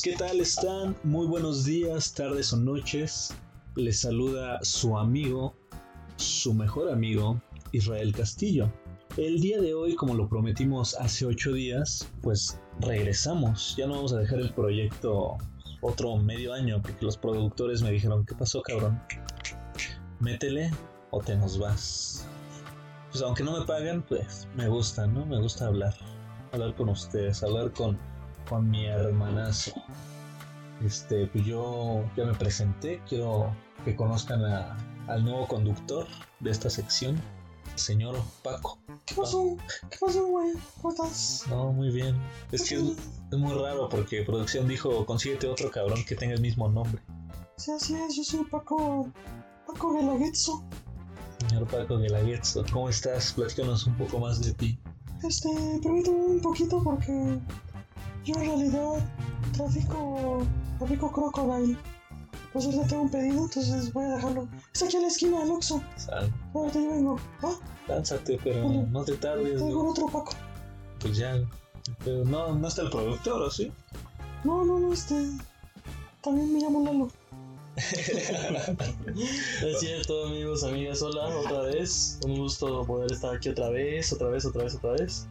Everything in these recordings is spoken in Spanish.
¿qué tal están? Muy buenos días, tardes o noches. Les saluda su amigo, su mejor amigo, Israel Castillo. El día de hoy, como lo prometimos hace ocho días, pues regresamos. Ya no vamos a dejar el proyecto otro medio año porque los productores me dijeron, ¿qué pasó cabrón? Métele o te nos vas. Pues aunque no me paguen, pues me gusta, ¿no? Me gusta hablar. Hablar con ustedes, hablar con con mi hermanazo. Este, pues yo ya me presenté, quiero que conozcan al nuevo conductor de esta sección, señor Paco. ¿Qué pasó? ¿Qué pasó, güey? ¿Cómo estás? No, muy bien. Es que es, muy raro porque producción dijo, consíguete otro cabrón que tenga el mismo nombre. Sí, así es, yo soy Paco, Paco Guelaguetzo. Señor Paco Guelaguetzo, ¿cómo estás? Platícanos un poco más de ti. Este, permítame un poquito porque yo en realidad trafico, trafico crocodile. Entonces le tengo un pedido, entonces voy a dejarlo. Está aquí en la esquina del Oxxo. Sal. Ahorita yo vengo. ¿Ah? Lánzate, pero no te tardes. Tengo otro Paco. Pues ya. Pero no, no está el productor, ¿o sí? No, no, no, este. También me llamo Lalo. es cierto, amigos, amigas, hola, otra vez. Un gusto poder estar aquí otra vez, otra vez, otra vez, otra vez.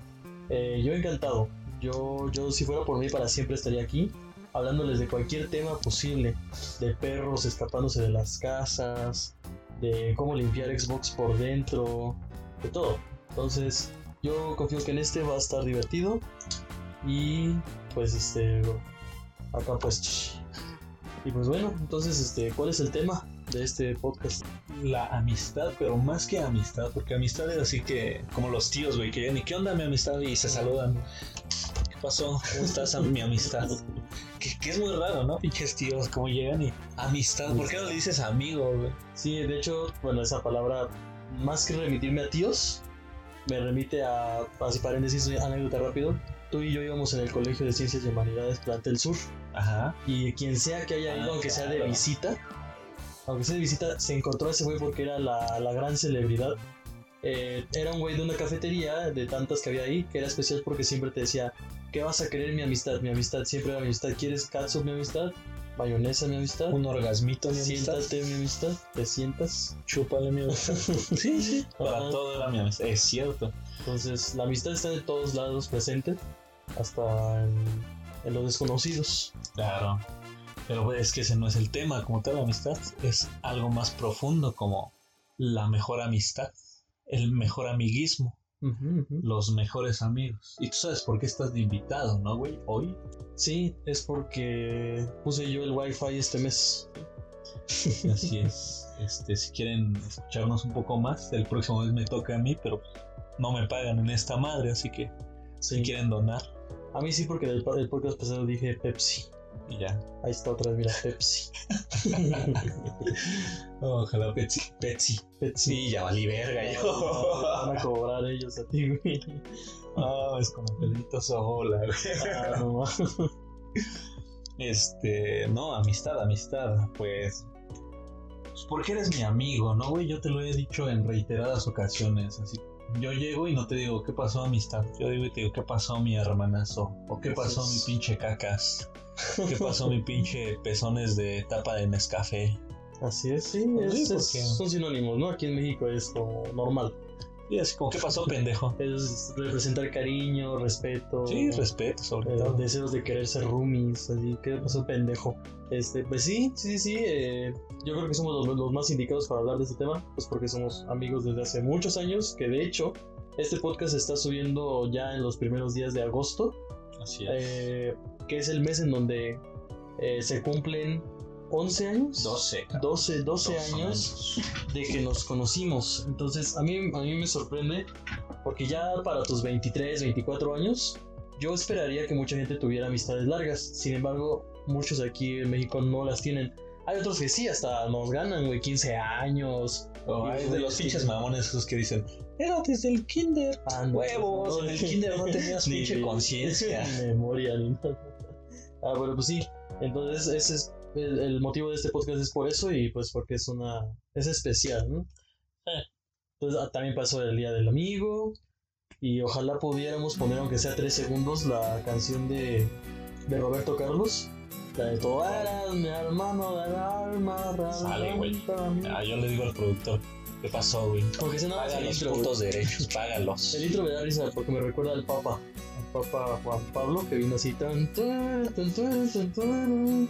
Eh, yo encantado. Yo, yo si fuera por mí para siempre estaría aquí hablándoles de cualquier tema posible, de perros escapándose de las casas, de cómo limpiar Xbox por dentro, de todo. Entonces, yo confío que en este va a estar divertido y pues este acá pues y pues bueno, entonces este, ¿cuál es el tema de este podcast? La amistad, pero más que amistad, porque amistad es así que como los tíos, güey, que ni qué onda mi amistad y se saludan pasó? ¿Cómo estás, mi amistad? Que, es muy raro, ¿no? Pinches tíos, cómo llegan y amistad. ¿Por qué no le dices amigo, güey? Sí, de hecho, bueno, esa palabra, más que remitirme a tíos, me remite a, así paréntesis, anécdota rápido. Tú y yo íbamos en el Colegio de Ciencias y Humanidades Plantel Sur. Ajá. Y quien sea que haya ido, ah, aunque sea de visita, aunque sea de visita, se encontró a ese güey porque era la, la gran celebridad eh, era un güey de una cafetería de tantas que había ahí, que era especial porque siempre te decía, ¿qué vas a querer mi amistad? Mi amistad siempre mi amistad. ¿Quieres catsup mi amistad? Mayonesa mi amistad. Un orgasmito mi amistad. Siéntate mi amistad. ¿Te sientas? Chúpale mi amistad. sí, sí. Para todo era mi amistad. Es cierto. Entonces, la amistad está de todos lados presente, hasta en, en los desconocidos. Claro. Pero es que ese no es el tema como tal, la amistad. Es algo más profundo como la mejor amistad el mejor amiguismo, los mejores amigos. Y tú sabes por qué estás de invitado, ¿no, güey? Hoy. Sí, es porque puse yo el wifi este mes. Así es. Este, si quieren escucharnos un poco más, el próximo mes me toca a mí, pero no me pagan en esta madre, así que si quieren donar. A mí sí, porque el, el podcast pasado dije Pepsi. Y ya. Ahí está otra vez, mira, Pepsi. Ojalá Pepsi. Pepsi. Pepsi, ya valí verga yo. Van a cobrar ellos a ti, güey. Ah, es como Pedrito Sola, güey. Ah, no. Este, no, amistad, amistad. Pues, pues porque eres mi amigo, ¿no, güey? Yo te lo he dicho en reiteradas ocasiones. Así, yo llego y no te digo, ¿qué pasó, amistad? Yo digo y te digo, ¿qué pasó, mi hermanazo? O ¿qué pasó, mi pinche cacas? ¿Qué pasó, mi pinche pezones de tapa de Nescafé? Así es, sí, son sinónimos, ¿no? Aquí en México es como normal. Y así como, ¿qué pasó, pendejo? Es representar cariño, respeto. Sí, respeto, sobre eh, todo. Deseos de querer ser roomies, así, ¿qué pasó, pendejo? Este, pues sí, sí, sí, eh, yo creo que somos los, los, más indicados para hablar de este tema, pues porque somos amigos desde hace muchos años, que de hecho, este podcast se está subiendo ya en los primeros días de agosto. Así es. Eh, que es el mes en donde se cumplen 11 años. 12. 12, 12, años, de que nos conocimos. Entonces, a mí, a mí me sorprende porque ya para tus 23, 24 años, yo esperaría que mucha gente tuviera amistades largas. Sin embargo, muchos aquí en México no las tienen. Hay otros que sí, hasta nos ganan, güey, 15 años. Oh, hay de los pinches mamones esos que dicen, era desde el kinder. Ah, Huevos, en el kinder no tenías pinche conciencia. memoria, ni Ah, bueno, pues sí. Entonces, ese es el, motivo de este podcast es por eso y pues porque es una es especial, ¿no? Entonces ah, también pasó el día del amigo y ojalá pudiéramos poner aunque sea tres segundos la canción de, de Roberto Carlos La de tú eres mi hermano del alma, Sale, güey. Ah, yo le digo al productor, ¿qué pasó, güey? Porque si no, Paga los intro, putos derechos, págalos. El intro me da risa porque me recuerda al Papa. Al Papa Juan Pablo que vino así tan. tan, tan, tan, tan, tan.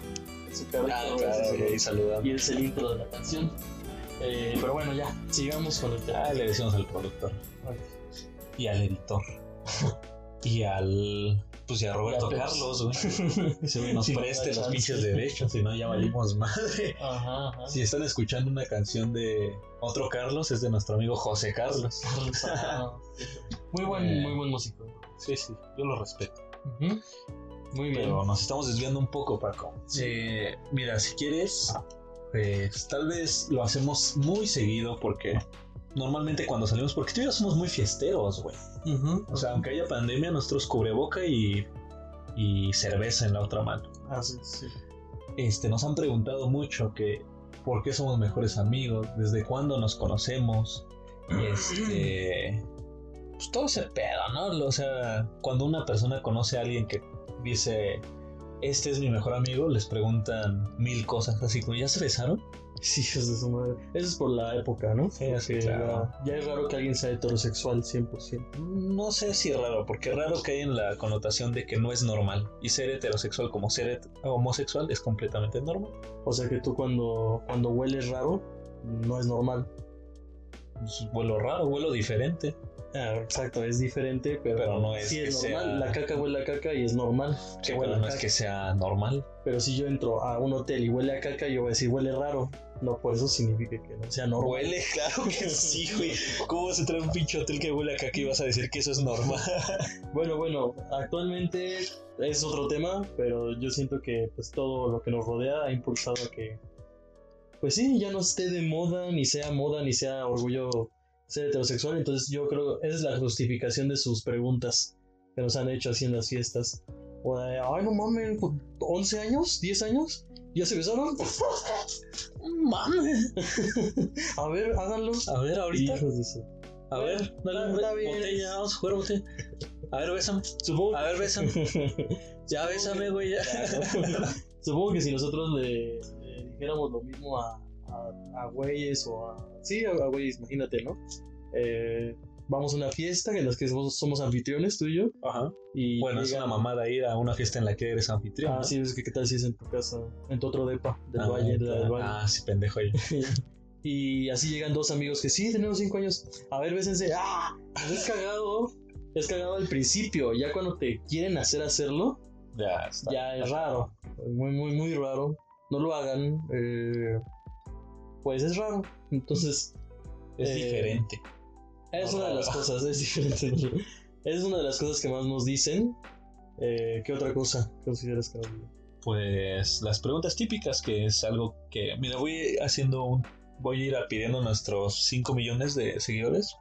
Su cara todo claro, güey, saludando. Y es el intro de la canción. Eh, pero bueno, ya, sigamos con el tema. Ah, le decimos al productor. Y al editor. y al. Pues y a Roberto Y Peps. Carlos, güey. Se nos preste no los pinches derechos, si no ya valimos madre. Ajá, ajá. Si están escuchando una canción de otro Carlos, es de nuestro amigo José Carlos. Ah, Muy buen, Eh. muy buen músico. Sí, sí, yo lo respeto. Ujú. Muy bien. Pero nos estamos desviando un poco, Paco. Eh, mira, si quieres, pues tal vez lo hacemos muy seguido porque normalmente cuando salimos, porque tú y yo somos muy fiesteros, güey. O sea, aunque haya pandemia, nosotros cubreboca y, y cerveza en la otra mano. Ah, sí, sí. Este, nos han preguntado mucho que por qué somos mejores amigos, desde cuándo nos conocemos. Este, pues todo ese pedo, ¿no? O sea, cuando una persona conoce a alguien que dice, este es mi mejor amigo, les preguntan mil cosas, así como, ¿ya se besaron? Sí, hijos de su madre. Eso es por la época, ¿no? Sí, sí, Porque claro. ya, ya es raro que alguien sea heterosexual 100%. No sé si raro, porque raro que hay en la connotación de que no es normal. Y ser heterosexual como ser homosexual es completamente normal. O sea que tú cuando, cuando hueles raro, no es normal. Pues, Vuelo raro, vuelo diferente. Ah, exacto, es diferente, pero, Pero no es sí que es normal. sea- La caca huele a caca y es normal. Sí, que huele pero no es que sea normal. Pero si yo entro a un hotel y huele a caca, yo voy a decir huele raro. No, por eso significa que no sea normal. Huele, claro que sí, güey. ¿Cómo vas a entrar a un pinche hotel que huele a caca y vas a decir que eso es normal? Bueno, bueno, actualmente es otro tema, pero yo siento que pues todo lo que nos rodea ha impulsado a que, pues sí, ya no esté de moda, ni sea moda, ni sea orgullo ser heterosexual. Entonces yo creo esa es la justificación de sus preguntas que nos han hecho así en las fiestas. O de, ay, no mames, ¿11 años? ¿10 años? ¿Ya se besaron? Mames. a ver, háganlo. A ver, ahorita. A ver, dale bien. botella, vamos a jugar botella. A ver, bésame. Supongo A ver, bésame. Ya bésame, güey, ya. Supongo que si nosotros le, le dijéramos lo mismo a, a, a güeyes o a... Sí, a, a güeyes, imagínate, ¿no? Eh, vamos a una fiesta en la que somos, somos anfitriones, tú y yo. Ajá. Y Bueno, es una mamada ir a una fiesta en la que eres anfitrión. Ah, ¿no? sí, es que qué tal si es en tu casa, en tu otro depa, del Ah, valle, de la del valle. Ah, sí, pendejo ahí. y así llegan dos amigos que sí, tenemos cinco años. A ver, bésense. ¡Ah! Es cagado. Es cagado al principio. Ya cuando te quieren hacer hacerlo, Ya está. ya es raro. Muy, muy, muy raro. No lo hagan. eh, pues es raro. Entonces, Es eh, diferente. es No una de las cosas. Es diferente. Es una de las cosas que más nos dicen. Eh, ¿Qué otra cosa consideras que? Pues las preguntas típicas, que es algo que. Mira, voy haciendo un. Voy a ir pidiendo a nuestros 5 millones de seguidores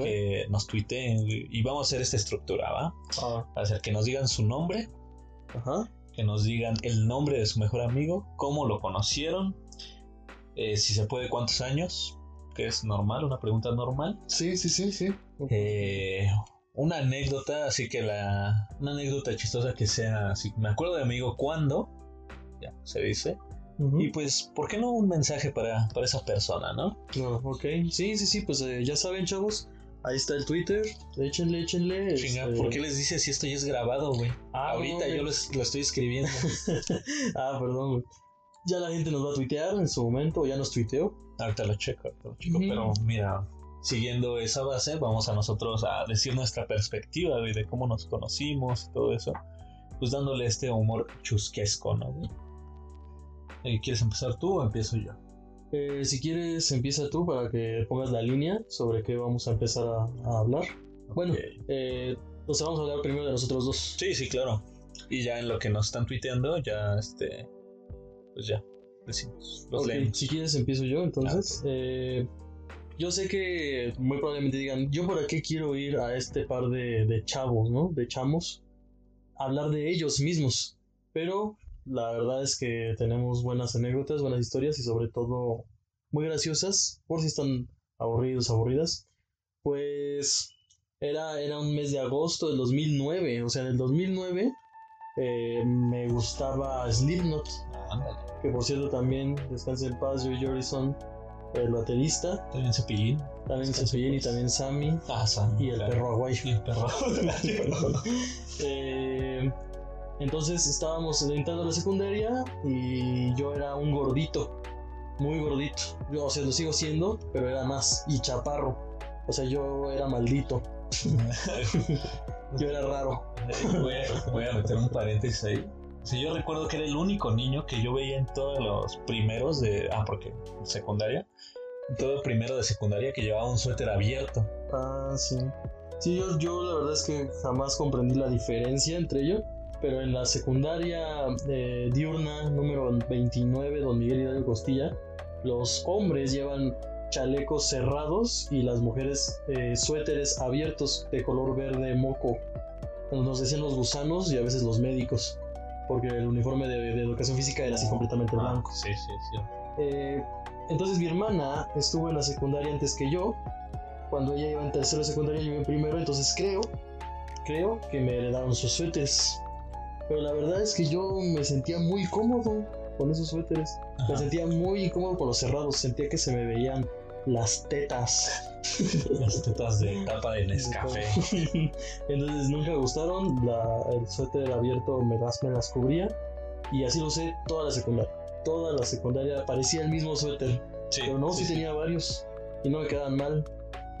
que nos tuiteen y vamos a hacer esta estructura, ¿va? Ah, a ser que nos digan su nombre, ajá. que nos digan el nombre de su mejor amigo, cómo lo conocieron, eh, si se puede cuántos años, que es normal, una pregunta normal. Sí, sí, sí, sí. Eh, una anécdota, así que la. Una anécdota chistosa que sea así. Me acuerdo de amigo cuando. Ya, se dice. Y pues, ¿por qué no un mensaje para, para esa persona, no? No, ok. Sí, sí, sí, pues eh, ya saben, chavos. Ahí está el Twitter. Échenle, échenle. Chinga, este- ¿por qué les dices si esto ya es grabado, güey? Ah, Ahorita no, yo lo, lo estoy escribiendo. ah, perdón, güey. Ya la gente nos va a tuitear en su momento, o ya nos tuiteó. ahorita lo checo, ahorita lo checo. Pero mira, siguiendo esa base, vamos a nosotros a decir nuestra perspectiva, güey, de cómo nos conocimos y todo eso. Pues dándole este humor chusquesco, ¿no, güey? Eh, ¿Quieres empezar tú o empiezo yo? Eh, si quieres, empieza tú para que pongas la línea sobre qué vamos a empezar a, a hablar. Bueno, eh, entonces vamos a hablar primero de nosotros dos. Sí, sí, claro. Y ya en lo que nos están tuiteando, ya este. Pues ya, decimos. Los leemos. Si quieres, empiezo yo entonces. Eh, yo sé que muy probablemente digan, ¿yo para qué quiero ir a este par de, de chavos, ¿no? De chamos. a Hablar de ellos mismos. Pero la verdad es que tenemos buenas anécdotas, buenas historias y sobre todo muy graciosas, por si están aburridos, aburridas. Pues era, era un mes de agosto del 2009, o sea, en el 2009 Eh, me gustaba Slipknot, Ándale. que por cierto también descansa en paz, Joey Jordison, el baterista, También Cepillín. también Cepillín y también Sammy Ah, Sam. y el claro. perro Aguay. Y el perro. Eh, entonces estábamos entrando a la secundaria y yo era un gordito, muy gordito. Yo, o sea, lo sigo siendo, pero era más y chaparro. O sea, yo era maldito, yo era raro. voy, a, voy a meter un paréntesis ahí. Sí, yo recuerdo que era el único niño que yo veía en todos los primeros de. Ah, porque secundaria. En todo el primero de secundaria que llevaba un suéter abierto. Ah, sí. Sí, yo, yo la verdad es que jamás comprendí la diferencia entre ellos. Pero en la secundaria eh, diurna número 29, don Miguel Hidalgo Costilla, los hombres llevan chalecos cerrados y las mujeres eh, suéteres abiertos de color verde moco. Nos decían los gusanos y a veces los médicos, porque el uniforme de, de educación física era así completamente Ah, blanco. Sí, sí, sí. Eh, entonces mi hermana estuvo en la secundaria antes que yo. Cuando ella iba en tercero de secundaria, yo iba en primero. Entonces creo, creo que me heredaron sus suéteres. Pero la verdad es que yo me sentía muy cómodo con esos suéteres. Me sentía muy incómodo con los cerrados. Sentía que se me veían las tetas. Las tetas de tapa de Nescafé. Entonces nunca me gustaron. La- el suéter abierto me las, me las cubría. Y así lo usé toda la secundaria. Toda la secundaria parecía el mismo suéter. Sí, Pero no, sí, tenía varios. Y no me quedaban mal.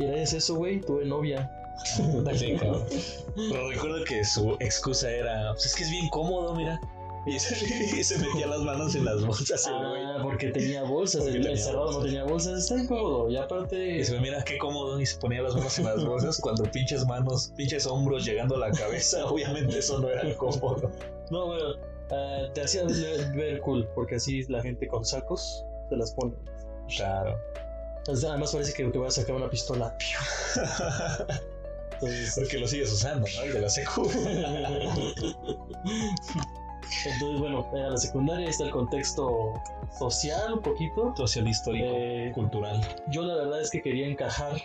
Y gracias a eso, güey, tuve novia. Pero recuerdo que su excusa era: Pues es que es bien cómodo, mira. Y se, y se metía las manos en las bolsas. Ah, porque tenía bolsas. Porque El, tenía cerrado no bolsas. tenía bolsas. Está incómodo. Y aparte. Y se mira qué cómodo. Y se ponía las manos en las bolsas cuando pinches manos, pinches hombros llegando a la cabeza. Obviamente eso no era cómodo. No, bueno. ah, te hacía ver, cool. Porque así la gente con sacos se las pone. Claro. Entonces, Además parece que te voy a sacar una pistola. Entonces, Porque lo sigues usando, ¿no? El de la secu. Entonces, bueno, en la secundaria está el contexto social un poquito. Social histórico, Eh, cultural. yo la verdad es que quería encajar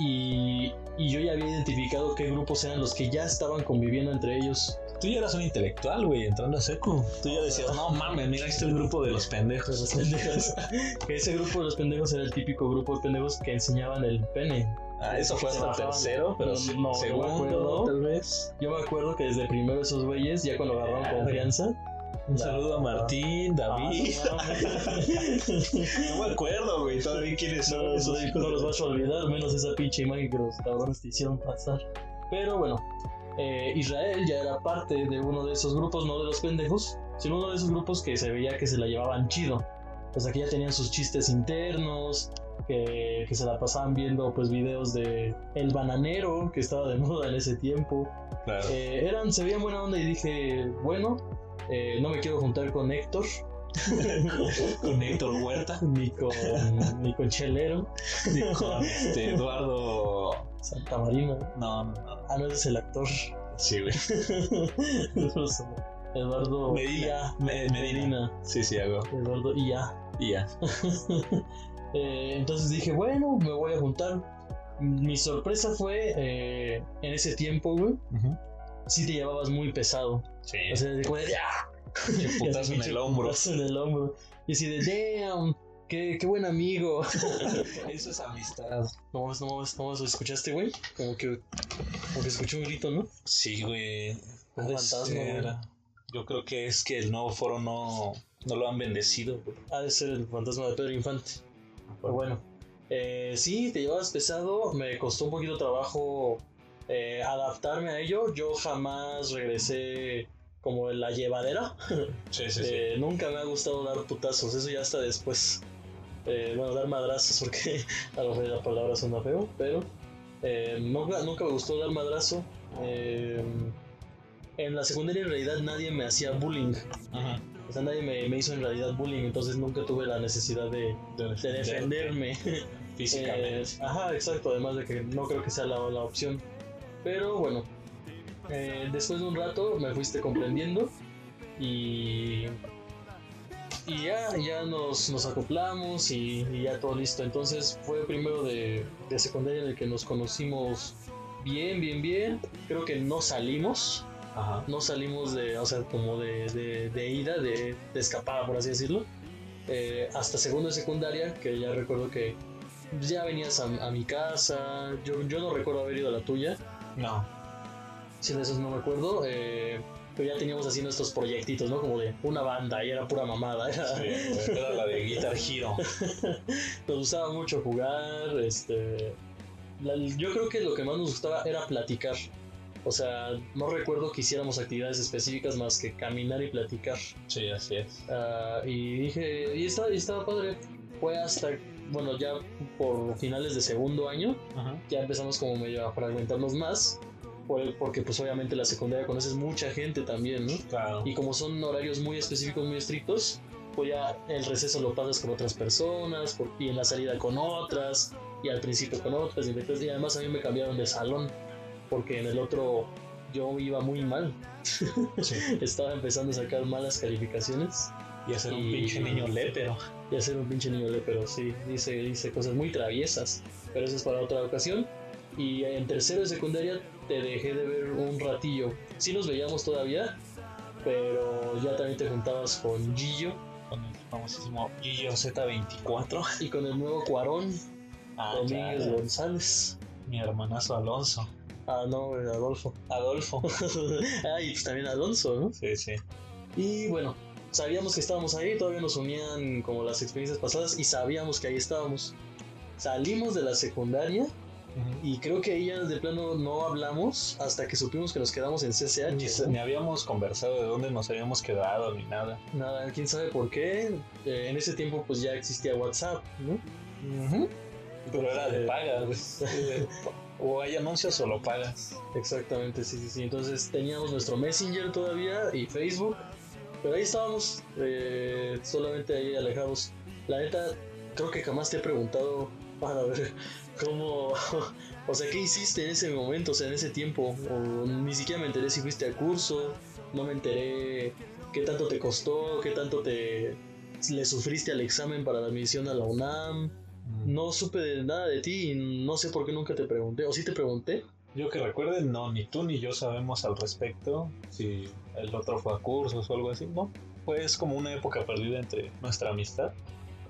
y, y yo ya había identificado qué grupos eran los que ya estaban conviviendo entre ellos. Tú ya eras un intelectual, güey, entrando a secu. Tú ya decías, no mames, mira, ahí está el grupo de los De pendejos. los pendejos. ese grupo de los pendejos era el típico grupo de pendejos que enseñaban el pene. Ah, eso fue hasta tercero, pero No, no, no segundo, acuerdo. tal vez. Yo me acuerdo que desde primero esos güeyes, ya cuando agarraron Ah, confianza. Un la- saludo a Martín, David. Ah, no no me acuerdo, güey, todavía quiénes No, son los, esos no los vas a olvidar, menos esa pinche imagen que los cabrones te hicieron pasar. Pero bueno, eh, Israel ya era parte de uno de esos grupos, no de los pendejos, sino uno de esos grupos que se veía que se la llevaban chido. O sea, que ya tenían sus chistes internos, que, que se la pasaban viendo pues videos de El Bananero, que estaba de moda en ese tiempo. Claro. Eh, eran, se veían buena onda y dije, bueno, eh, no me quiero juntar con Héctor, con Héctor Huerta, ni con, ni con Chelero, y con este, Eduardo. Santa Marina. No, no, no. Ah, no, es el actor. Sí, güey. Eduardo Medina. Me- Medina. Sí, sí, hago. Ia. Eduardo Ia. Ya. Eh, entonces dije, bueno, me voy a juntar. Mi sorpresa fue eh, en ese tiempo, güey. Sí te llevabas muy pesado. Sí. O sea, de ¡ah! Putazo en el hombro. putazo en el hombro. Y así de, damn, qué, qué buen amigo. Eso es amistad. No mames, no mames, no mames, ¿lo escuchaste, güey? Como que, como que escuché un grito, ¿no? Sí, güey. Un fantasma, güey. Yo creo que es que el nuevo foro no, no lo han bendecido, güey. Ha de ser el fantasma de Pedro Infante. Pero bueno, eh, sí, te llevabas pesado. Me costó un poquito trabajo eh, adaptarme a ello. Yo jamás regresé como en la llevadera. Sí, sí, Eh, nunca me ha gustado dar putazos, eso ya hasta después. Eh, bueno, dar madrazos, porque a lo mejor la palabra suena feo, pero nunca, nunca me gustó dar madrazo. En la secundaria en realidad nadie me hacía bullying. Ajá. O sea, nadie me, me hizo en realidad bullying, entonces nunca tuve la necesidad de, De, de defenderme. Físicamente. Eh, ajá, exacto, además de que no creo que sea la, la opción. Pero bueno, eh, después de un rato me fuiste comprendiendo y, y ya, ya nos, nos acoplamos y, y ya todo listo. Entonces fue primero de, de secundaria en el que nos conocimos bien, bien, bien. Creo que no salimos. Ajá. no salimos de, o sea, como de, de, de ida, de, de escapada, por así decirlo, eh, hasta segundo de secundaria, que ya recuerdo que ya venías a, a mi casa, yo, yo no recuerdo haber ido a la tuya, No. si de esos no me acuerdo, eh, pero ya teníamos así nuestros proyectitos, ¿no? Como de una banda, y era pura mamada, era, Sí, era la de Guitar Hero. nos gustaba mucho jugar, este, la- yo creo que lo que más nos gustaba era platicar. O sea, no recuerdo que hiciéramos actividades específicas más que caminar y platicar. Sí, así es. Ah, y dije, y estaba, y estaba padre. Fue hasta, bueno, ya por finales de segundo año, Ajá. ya empezamos como medio a fragmentarnos más. por- Porque pues obviamente la secundaria conoces mucha gente también, ¿no? Claro. Y como son horarios muy específicos, muy estrictos, pues ya el receso lo pasas con otras personas, por- y en la salida con otras, y al principio con otras, y además a mí me cambiaron de salón, porque en el otro yo iba muy mal, Sí. estaba empezando a sacar malas calificaciones Y hacer un Y- pinche niño lépero. y a ser un pinche niño pero sí, hice, hice cosas muy traviesas, pero eso es para otra ocasión. Y en tercero de secundaria te dejé de ver un ratillo. Sí nos veíamos todavía, pero ya también te juntabas con Gillo Con el famosísimo Gillo Z24. y con el nuevo Cuarón, Ah, Domínguez claro. González. Mi hermanazo Alonso. Ah, no, Adolfo. Adolfo. ah, y pues también Alonso, ¿no? Sí, sí. Y bueno, sabíamos que estábamos ahí, todavía nos unían como las experiencias pasadas y sabíamos que ahí estábamos. Salimos de la secundaria y creo que ahí ya de plano no hablamos hasta que supimos que nos quedamos en Ni, CCH. ¿no? ni habíamos conversado de dónde nos habíamos quedado ni nada. Nada, quién sabe por qué. Eh, en ese tiempo pues ya existía WhatsApp, ¿no? Pero era de paga, güey. O hay anuncios o lo pagas. Exactamente, sí, sí, sí. Entonces teníamos nuestro Messenger todavía y Facebook. Pero ahí estábamos, eh, solamente ahí alejados. La neta, creo que jamás te he preguntado para ver cómo... O sea, ¿qué hiciste en ese momento, o sea, en ese tiempo? O ni siquiera me enteré si fuiste a curso, no me enteré qué tanto te costó, qué tanto te le sufriste al examen para la admisión a la UNAM. No supe de nada de ti y no sé por qué nunca te pregunté. ¿O sí te pregunté? Yo que recuerde, no, ni tú ni yo sabemos al respecto. Si el otro fue a cursos o algo así, ¿no? Pues como una época perdida entre nuestra amistad.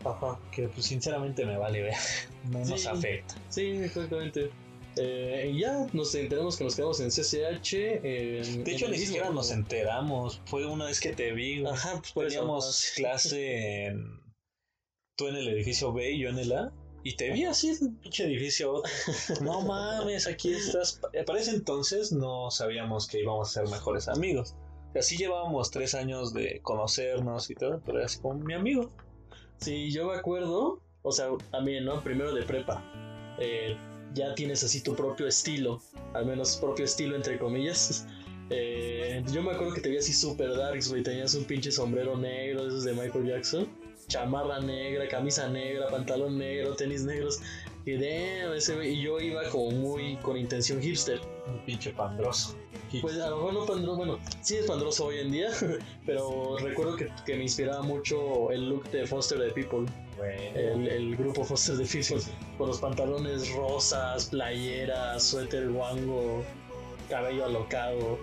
Ajá. Que pues sinceramente me vale ver. No nos afecta. Sí, exactamente. Eh, ya nos enteramos que nos quedamos en CCH. en- De hecho, ni siquiera nos enteramos. Fue una vez que te vi. Ajá, pues por eso. Teníamos clase en. Tú en el edificio B y yo en el A. Y te vi así en el pinche edificio. No mames, aquí estás. Para ese entonces no sabíamos que íbamos a ser mejores amigos. O sea, sí llevábamos tres años de conocernos y todo, pero era así como mi amigo. Sí, yo me acuerdo. O sea, también, ¿no? Primero de prepa. eh, ya tienes así tu propio estilo. Al menos propio estilo, entre comillas. Eh, yo me acuerdo que te vi así super darks, güey. Tenías un pinche sombrero negro, esos de Michael Jackson. Chamarra negra, camisa negra, pantalón negro, tenis negros. Y damn, ese güey. Y yo iba como muy con intención hipster. Un pinche pandroso. Pues a lo mejor no pandroso, bueno, sí es pandroso hoy en día, pero recuerdo que, que me inspiraba mucho el look de Foster the People, el, el grupo Foster the People, con los pantalones rosas, playeras, suéter guango, cabello alocado.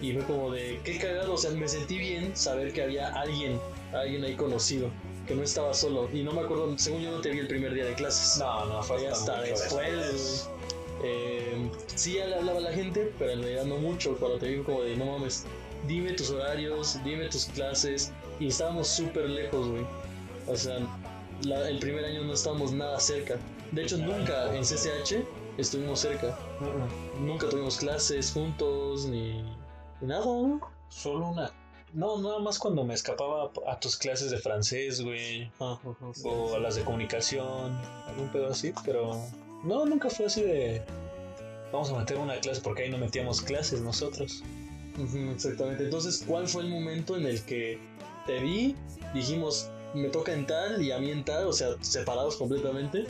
Y fue como de, qué cagado, o sea, me sentí bien saber que había alguien, alguien ahí conocido, que no estaba solo. Y no me acuerdo, según yo no te vi el primer día de clases. No, no, fue hasta después. Eh, sí, ya le hablaba a la gente, pero en realidad no mucho. Cuando te digo como de, no mames, dime tus horarios, dime tus clases. Y estábamos súper lejos, güey. O sea, la- el primer año no estábamos nada cerca. De hecho, nunca en CCH estuvimos cerca. Nunca tuvimos clases juntos, ni, ni nada, ¿no? Solo una. No, nada más cuando me escapaba a tus clases de francés, güey. Ah. O a las de comunicación. Algún pedo así, pero. No, nunca fue así de. Vamos a meter una clase porque ahí no metíamos clases nosotros. Exactamente. Entonces, ¿cuál fue el momento en el que te vi? Dijimos, me toca en tal y a mí en tal, o sea, separados completamente,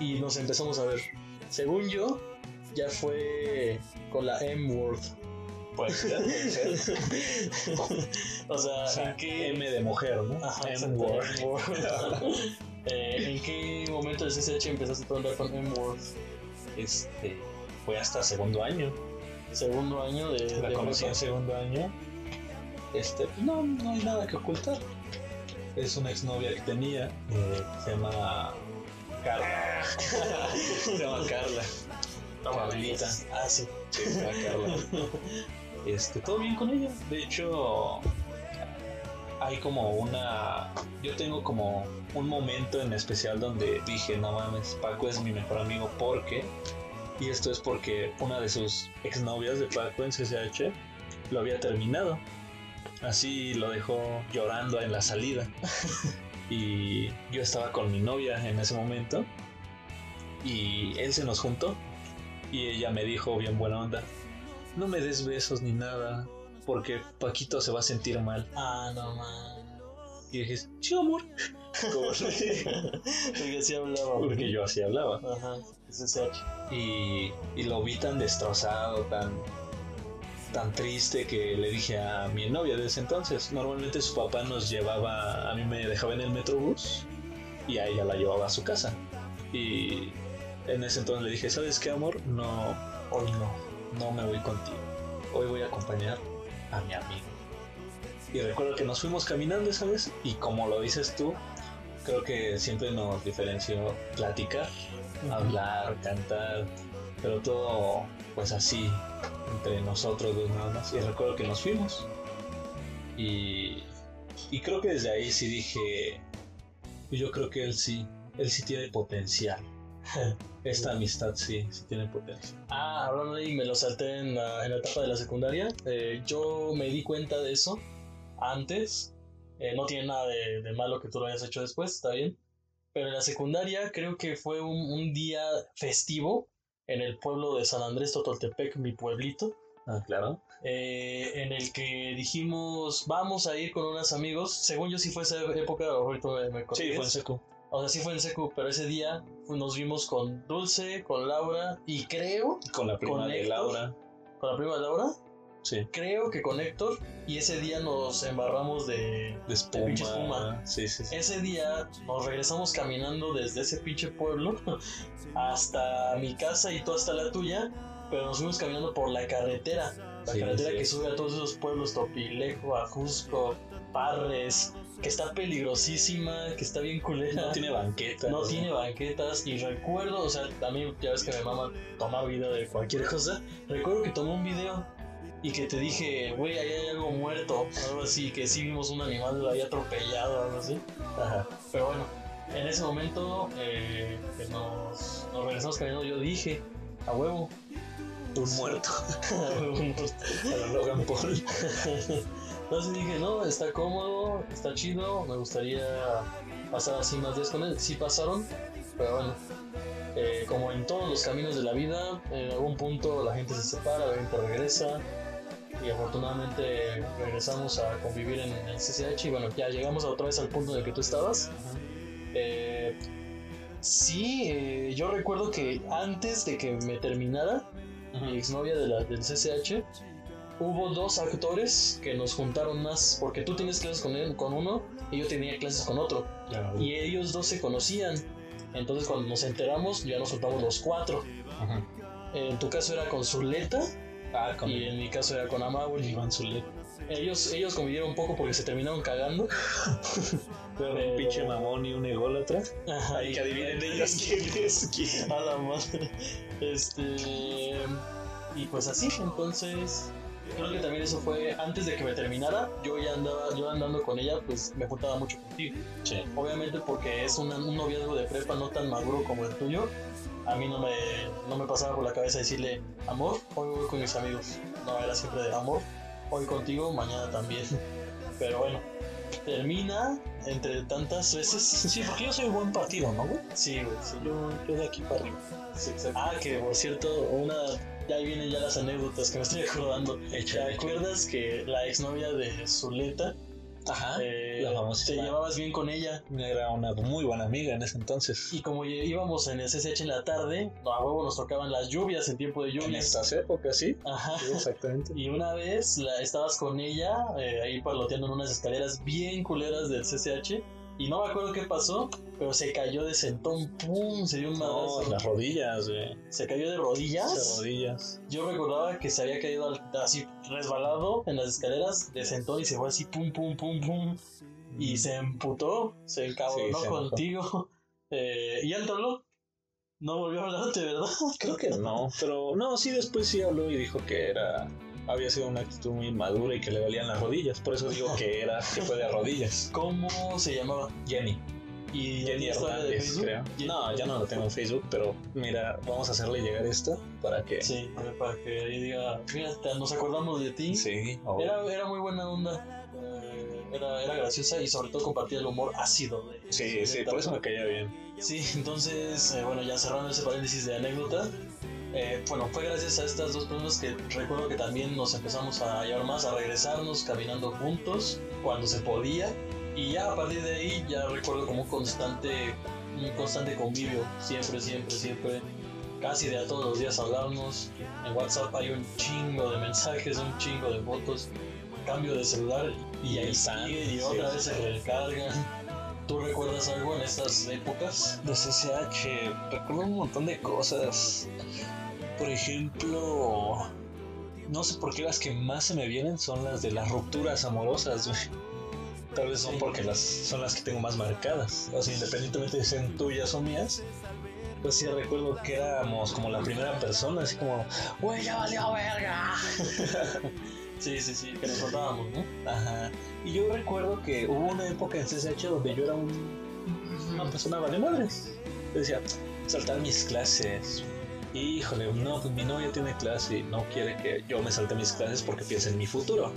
y nos empezamos a ver. Según yo, ya fue con la M-Word. Puede ser, puede ser. o sea, O sea, ¿en qué M de mujer, ¿no? Ajá, M word. Eh, ¿En qué momento de CCH empezaste a andar con M-Word? Este. Fue hasta segundo año. segundo año de, La de conocí en segundo año. Este, no, no hay nada que ocultar. Es una exnovia que tenía, eh, se llama Carla. se llama Carla. Carlita. Ah, sí. Sí, se llama Carla. Este, todo bien con ella. De hecho, hay como una. Yo tengo como un momento en especial donde dije, no mames, Paco es mi mejor amigo porque. Y esto es porque una de sus exnovias de Paco en CCH lo había terminado. Así lo dejó llorando en la salida. y yo estaba con mi novia en ese momento. Y él se nos juntó. Y ella me dijo bien buena onda. No me des besos ni nada. Porque Paquito se va a sentir mal. Ah, no man. Y dije, sí, amor. Porque así hablaba. Porque yo así hablaba. Ajá, SSH. Y, y lo vi tan destrozado, tan, tan triste que le dije a mi novia de ese entonces. Normalmente su papá nos llevaba, a mí me dejaba en el metrobús y a ella la llevaba a su casa. Y en ese entonces le dije, ¿sabes qué, amor? No, hoy no, no me voy contigo. Hoy voy a acompañar a mi amigo. Y recuerdo que nos fuimos caminando esa vez y como lo dices tú, creo que siempre nos diferenció platicar hablar, cantar, pero todo pues así, entre nosotros dos nada más. Y recuerdo que nos fuimos. Y, y creo que desde ahí sí dije, yo creo que él sí, él sí tiene potencial. Esta amistad sí, sí tiene potencial. Ah, hablando ahí, me lo salté en la, en la etapa de la secundaria. Eh, yo me di cuenta de eso antes. Eh, no tiene nada de, de malo que tú lo hayas hecho después, está bien. Pero en la secundaria creo que fue un, un día festivo en el pueblo de San Andrés Totoltepec, mi pueblito. Ah, claro. eh, en el que dijimos vamos a ir con unos amigos. Según yo sí fue esa época, ahorita me, me Sí, fue en seco. O sea, sí fue en secu, pero ese día nos vimos con Dulce, con Laura y creo, Con la prima ¿Con de Héctor? Laura. con la prima de Laura, Sí. creo que con Héctor. Y ese día nos embarramos de... De espuma. pinche espuma. Sí, sí, sí. Ese día nos regresamos caminando desde ese pinche pueblo hasta mi casa y tú hasta la tuya. Pero nos fuimos caminando por la carretera. La carretera que sube a todos esos pueblos, Topilejo, Ajusco, Parres, que está peligrosísima, que está bien culera. No tiene banqueta. No tiene banquetas y recuerdo, o sea, también ya ves que me mama tomar video de cualquier cosa. Recuerdo que tomé un video y que te dije, güey, ahí hay algo muerto, algo así, que sí vimos un animal ahí atropellado, algo así. Ajá. Pero bueno, en ese momento eh, que nos, nos regresamos caminando, yo dije, a huevo. Un muerto. a huevo, un muerto. A lo Logan Paul. Entonces dije, no, está cómodo, está chido, me gustaría pasar así más días con él. Sí pasaron, pero bueno, eh, como en todos los caminos de la vida, en algún punto la gente se separa, la gente regresa y afortunadamente regresamos a convivir en el CCH y bueno, ya llegamos otra vez al punto en el que tú estabas. Eh, sí, eh, yo recuerdo que antes de que me terminara, mi exnovia de la, del CCH, hubo dos actores que nos juntaron más, porque tú tienes clases con, él, con uno y yo tenía clases con otro, y ellos dos se conocían. Entonces cuando nos enteramos ya nos juntamos los cuatro. Ajá. En tu caso era con Zuleta Ah, con y en mi caso era con Amauri. Iván Zulet. Ellos, ellos convivieron un poco porque se terminaron cagando. Pero un pinche mamón y un ególatra. Ajá, Ahí y que adivinen ellos quién es quién. A la madre. Este. Y pues así, entonces. Creo que también eso fue antes de que me terminara. Yo ya andaba, yo andando con ella, pues me juntaba mucho contigo. Sí. Obviamente porque es una- un noviazgo de prepa no tan maduro como el tuyo. A mí no me, no me pasaba por la cabeza decirle, amor, hoy voy con mis amigos. No, era siempre de amor, hoy contigo, mañana también. Pero bueno, termina entre tantas veces. Sí, porque yo soy buen partido, ¿no, güey? Sí, güey, sí. Yo, yo de aquí para arriba. Sí. Ah, que por cierto, una. Ya ahí vienen ya las anécdotas que me estoy acordando. ¿Te acuerdas que la exnovia de Zuleta, Ajá. eh, la famosísima. te llevabas bien con ella? Era una muy buena amiga en ese entonces. Y como íbamos en el CCH en la tarde, a huevo nos tocaban las lluvias, en tiempo de En lluvias. estas épocas, sí. Ajá. Sí, exactamente. Y una vez la, estabas con ella, eh, ahí parloteando en unas escaleras bien culeras del CCH, Y no me acuerdo qué pasó, pero se cayó de sentón, ¡pum! Se dio un No, madrazo. las rodillas, güey. Se cayó de Las rodillas. rodillas. Yo recordaba que se había caído así resbalado en las escaleras de sentón y se fue así, pum, pum, pum, pum. Y se emputó, se encabronó Sí, contigo. Eh, y Antolo no volvió a hablarte, ¿verdad? Creo que no, pero no, sí, después sí habló y dijo que era. Había sido una actitud muy inmadura y que le valían las rodillas. Por eso digo que era, que fue de rodillas. ¿Cómo se llamaba? Jenny. Y Jenny ¿está de Hernández, creo. Jenny- No, ya no lo tengo en Facebook, pero mira, vamos a hacerle llegar esto para que. Sí, para que ahí diga, mira, nos acordamos de ti. Sí, obvio. Era, era muy buena onda. eh, Era, era graciosa y sobre todo compartía el humor ácido. de- Sí, sí, por eso me caía bien. Sí, entonces, eh, bueno, ya cerrando ese paréntesis de anécdota, eh, bueno, fue gracias a estas dos personas que recuerdo que también nos empezamos a llevar más, a regresarnos caminando juntos cuando se podía. Y ya a partir de ahí ya recuerdo como un constante, un constante convivio, siempre, siempre, siempre. Casi de a todos los días hablarnos. En WhatsApp hay un chingo de mensajes, un chingo de fotos. Cambio de celular y ahí sigue y otra vez se recargan. ¿Tú recuerdas algo en estas épocas? De CCH, recuerdo un montón de cosas. Por ejemplo, no sé por qué las que más se me vienen son las de las rupturas amorosas, güey. Tal vez son porque las, son las que tengo más marcadas. O sea, independientemente de si sean tuyas o mías. Pues sí recuerdo que éramos como la primera persona, así como, güey, ya valió verga. Sí, sí, sí, que nos contábamos, ¿no? Ajá. Y yo recuerdo que hubo una época en CCH donde yo era un, una persona vale madres. Yo decía, saltar mis clases. Híjole, no, pues mi novia tiene clase y no quiere que yo me salte mis clases porque piensa en mi futuro.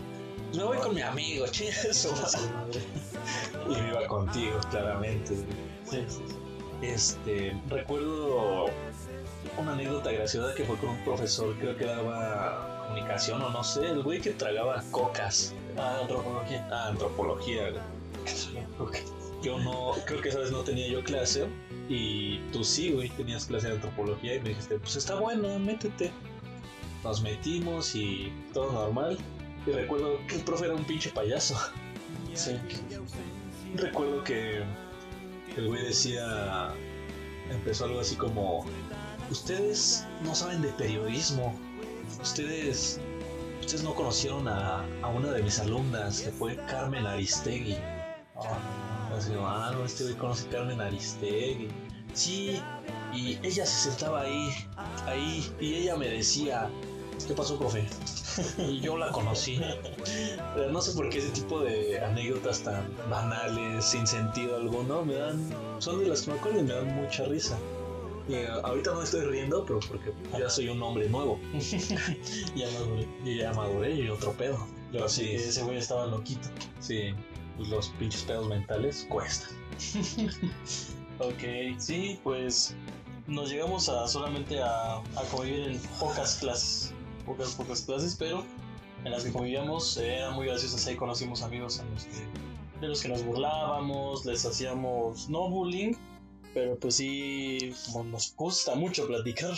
Pues me voy con mi amigo, chinga su madre. Y me iba contigo, claramente. Sí, sí. Este, recuerdo una anécdota graciosa que fue con un profesor, creo que daba comunicación o no sé, el güey que tragaba cocas. Ah, antropología. Ah, antropología. güey. Yo no, creo que esa vez no tenía yo clase y tú sí, güey, tenías clase de antropología y me dijiste, pues está bueno, métete. Nos metimos y todo normal. Y recuerdo que el profe era un pinche payaso. Sí. Recuerdo que el güey decía, empezó algo así como, ustedes no saben de periodismo, ustedes, ustedes no conocieron a, a una de mis alumnas, que fue Carmen Aristegui. Ah, así, ah, no, este güey conoce Carmen Aristegui. Sí, y ella se sentaba ahí, ahí, y ella me decía, ¿qué pasó, profe? y yo la conocí. No sé por qué ese tipo de anécdotas tan banales, sin sentido alguno, me dan. Son de las que me acuerdo y me dan mucha risa. Eh, ahorita no estoy riendo, pero porque ya soy un hombre nuevo. Ya güey. Y ya maduré y otro pedo. Pero Así ese güey estaba loquito. sí, pues los pinches pedos mentales cuestan. Ok, sí, pues nos llegamos a solamente a, a convivir en pocas clases. Pocas, pocas clases, pero en las que convivíamos eran muy graciosas. Ahí conocimos amigos a los que, de los que nos burlábamos, les hacíamos no bullying, pero pues sí, como nos gusta mucho platicar.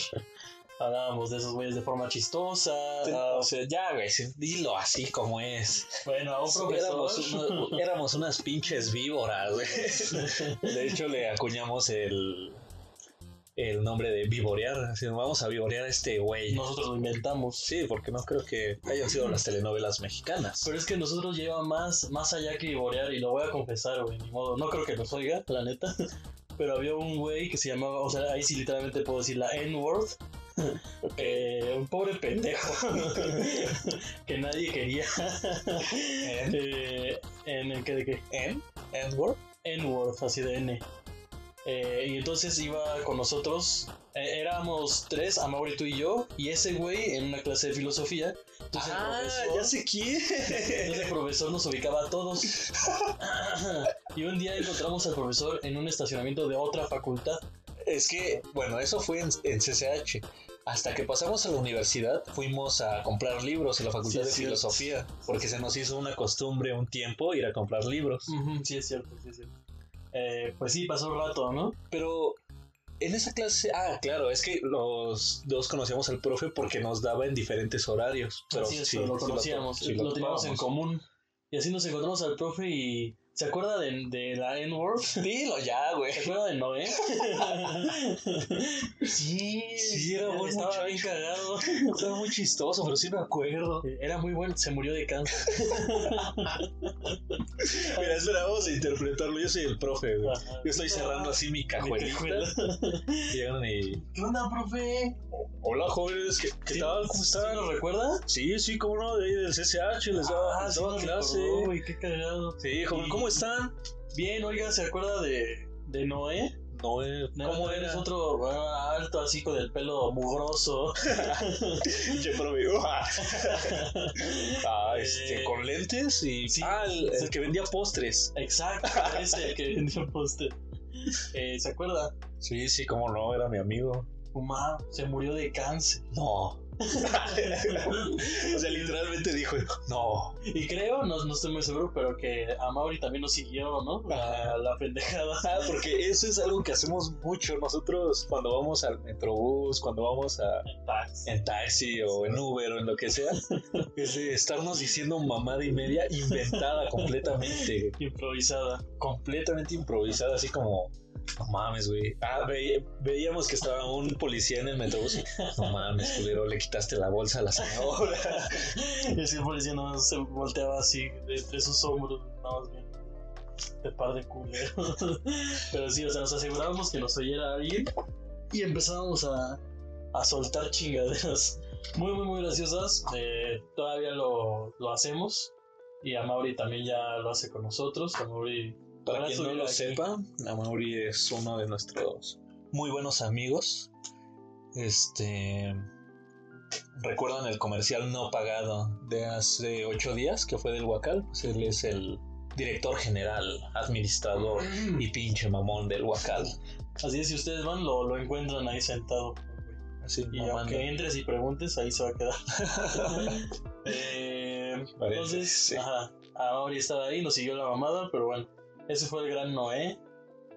Hablábamos de esos güeyes de forma chistosa. a- O sea, ya, güey, dilo así como es. bueno, a un profesor. Éramos, uno- éramos unas pinches víboras, güey. De hecho, le acuñamos el, el nombre de vivorear. Así, vamos a vivorear a este güey. Nosotros lo inventamos. Sí, porque no creo que hayan sido las telenovelas mexicanas. Pero es que nosotros lleva más, más allá que vivorear y lo voy a confesar, güey, ni modo. No creo que nos oiga, la neta. Pero había un güey que se llamaba, o sea, ahí sí literalmente puedo decir la N-word. Eh, un pobre pendejo que nadie quería. ¿En? Eh, en el que de qué? N-word, así de N. Eh, y entonces iba con nosotros, eh, éramos tres, Amaury, tú y yo, y ese güey en una clase de filosofía. Entonces el Ah, profesor- ya sé quién. entonces el profesor nos ubicaba a todos. Y un día encontramos al profesor en un estacionamiento de otra facultad. Es que, bueno, eso fue en, en CCH. Hasta que pasamos a la universidad, fuimos a comprar libros en la Facultad Sí, de. Filosofía, porque se nos hizo una costumbre un tiempo ir a comprar libros. Sí, es cierto, sí, es cierto. Eh, pues sí, pasó un rato, ¿no? Pero en esa clase, ah, claro, es que los dos conocíamos al profe porque nos daba en diferentes horarios. Pero Así es, sí, pero lo sí conocíamos, sí lo, teníamos en común. Y así nos encontramos al profe y ¿Se acuerda de, de la N-Word? Dilo ya, güey. ¿Se acuerda de Noé? sí, Sí, era buen estaba muchacho. bien cagado. Estaba muy chistoso, pero sí me acuerdo. Era muy bueno, se murió de cáncer. Mira, espera, vamos a interpretarlo. Yo soy el profe, güey. Yo estoy cerrando así mi cajuelita. Llegan y. ¿Qué onda, profe? Hola, jóvenes, ¿qué, qué ¿Sí- tal? ¿Cómo ¿Sí están? lo recuerda? Sí, sí, cómo no, de ahí del CCH, les daba, Ah, les sí daba nos clase. qué cagado. Sí, joven, ¿cómo están? Bien, oiga, ¿se acuerda de, de Noé? No, eh, No, ¿cómo eres otro ah, alto, así con el pelo mugroso. Pinche profe. ah, este, Eh, con lentes y. sí, ah, el, que vendía postres. Exacto, ese que vendió póster. Eh, ¿Se acuerda? Sí, sí, cómo no, era mi amigo. Fumar, se murió de cáncer. No. O sea, literalmente dijo, no. Y creo, no, no estoy muy seguro, pero que a Mauri también nos siguió, ¿no? La, la pendejada. Ah, porque eso es algo que hacemos mucho nosotros cuando vamos al metrobús, cuando vamos a en taxi o en Uber o en lo que sea, es de estarnos diciendo mamada y media inventada completamente, Improvisada. completamente improvisada, así como, no mames, güey. Ah, ve- veíamos que estaba un policía en el metrobús no mames, culero, le quitaste la bolsa a la señora. Y el policía nomás se volteaba así entre sus hombros, nada más bien. De par de culeros. Pero sí, o sea, nos asegurábamos que nos oyera alguien y empezábamos a, a soltar chingaderas muy, muy, muy graciosas. Eh, todavía lo, lo hacemos y a Mauri también ya lo hace con nosotros. A Mauri, Para quien no lo aquí. sepa, Amaury es uno de nuestros muy buenos amigos. Este. ¿Recuerdan el comercial no pagado de hace ocho días que fue del Huacal? Pues él es el director general, administrador y pinche mamón del Huacal. Así es, si ustedes van, lo, lo encuentran ahí sentado. Así, Y mamando. aunque entres y preguntes, ahí se va a quedar. Eh, entonces, sí. ajá, Mauri estaba ahí, nos siguió la mamada, pero bueno, ese fue el gran Noé.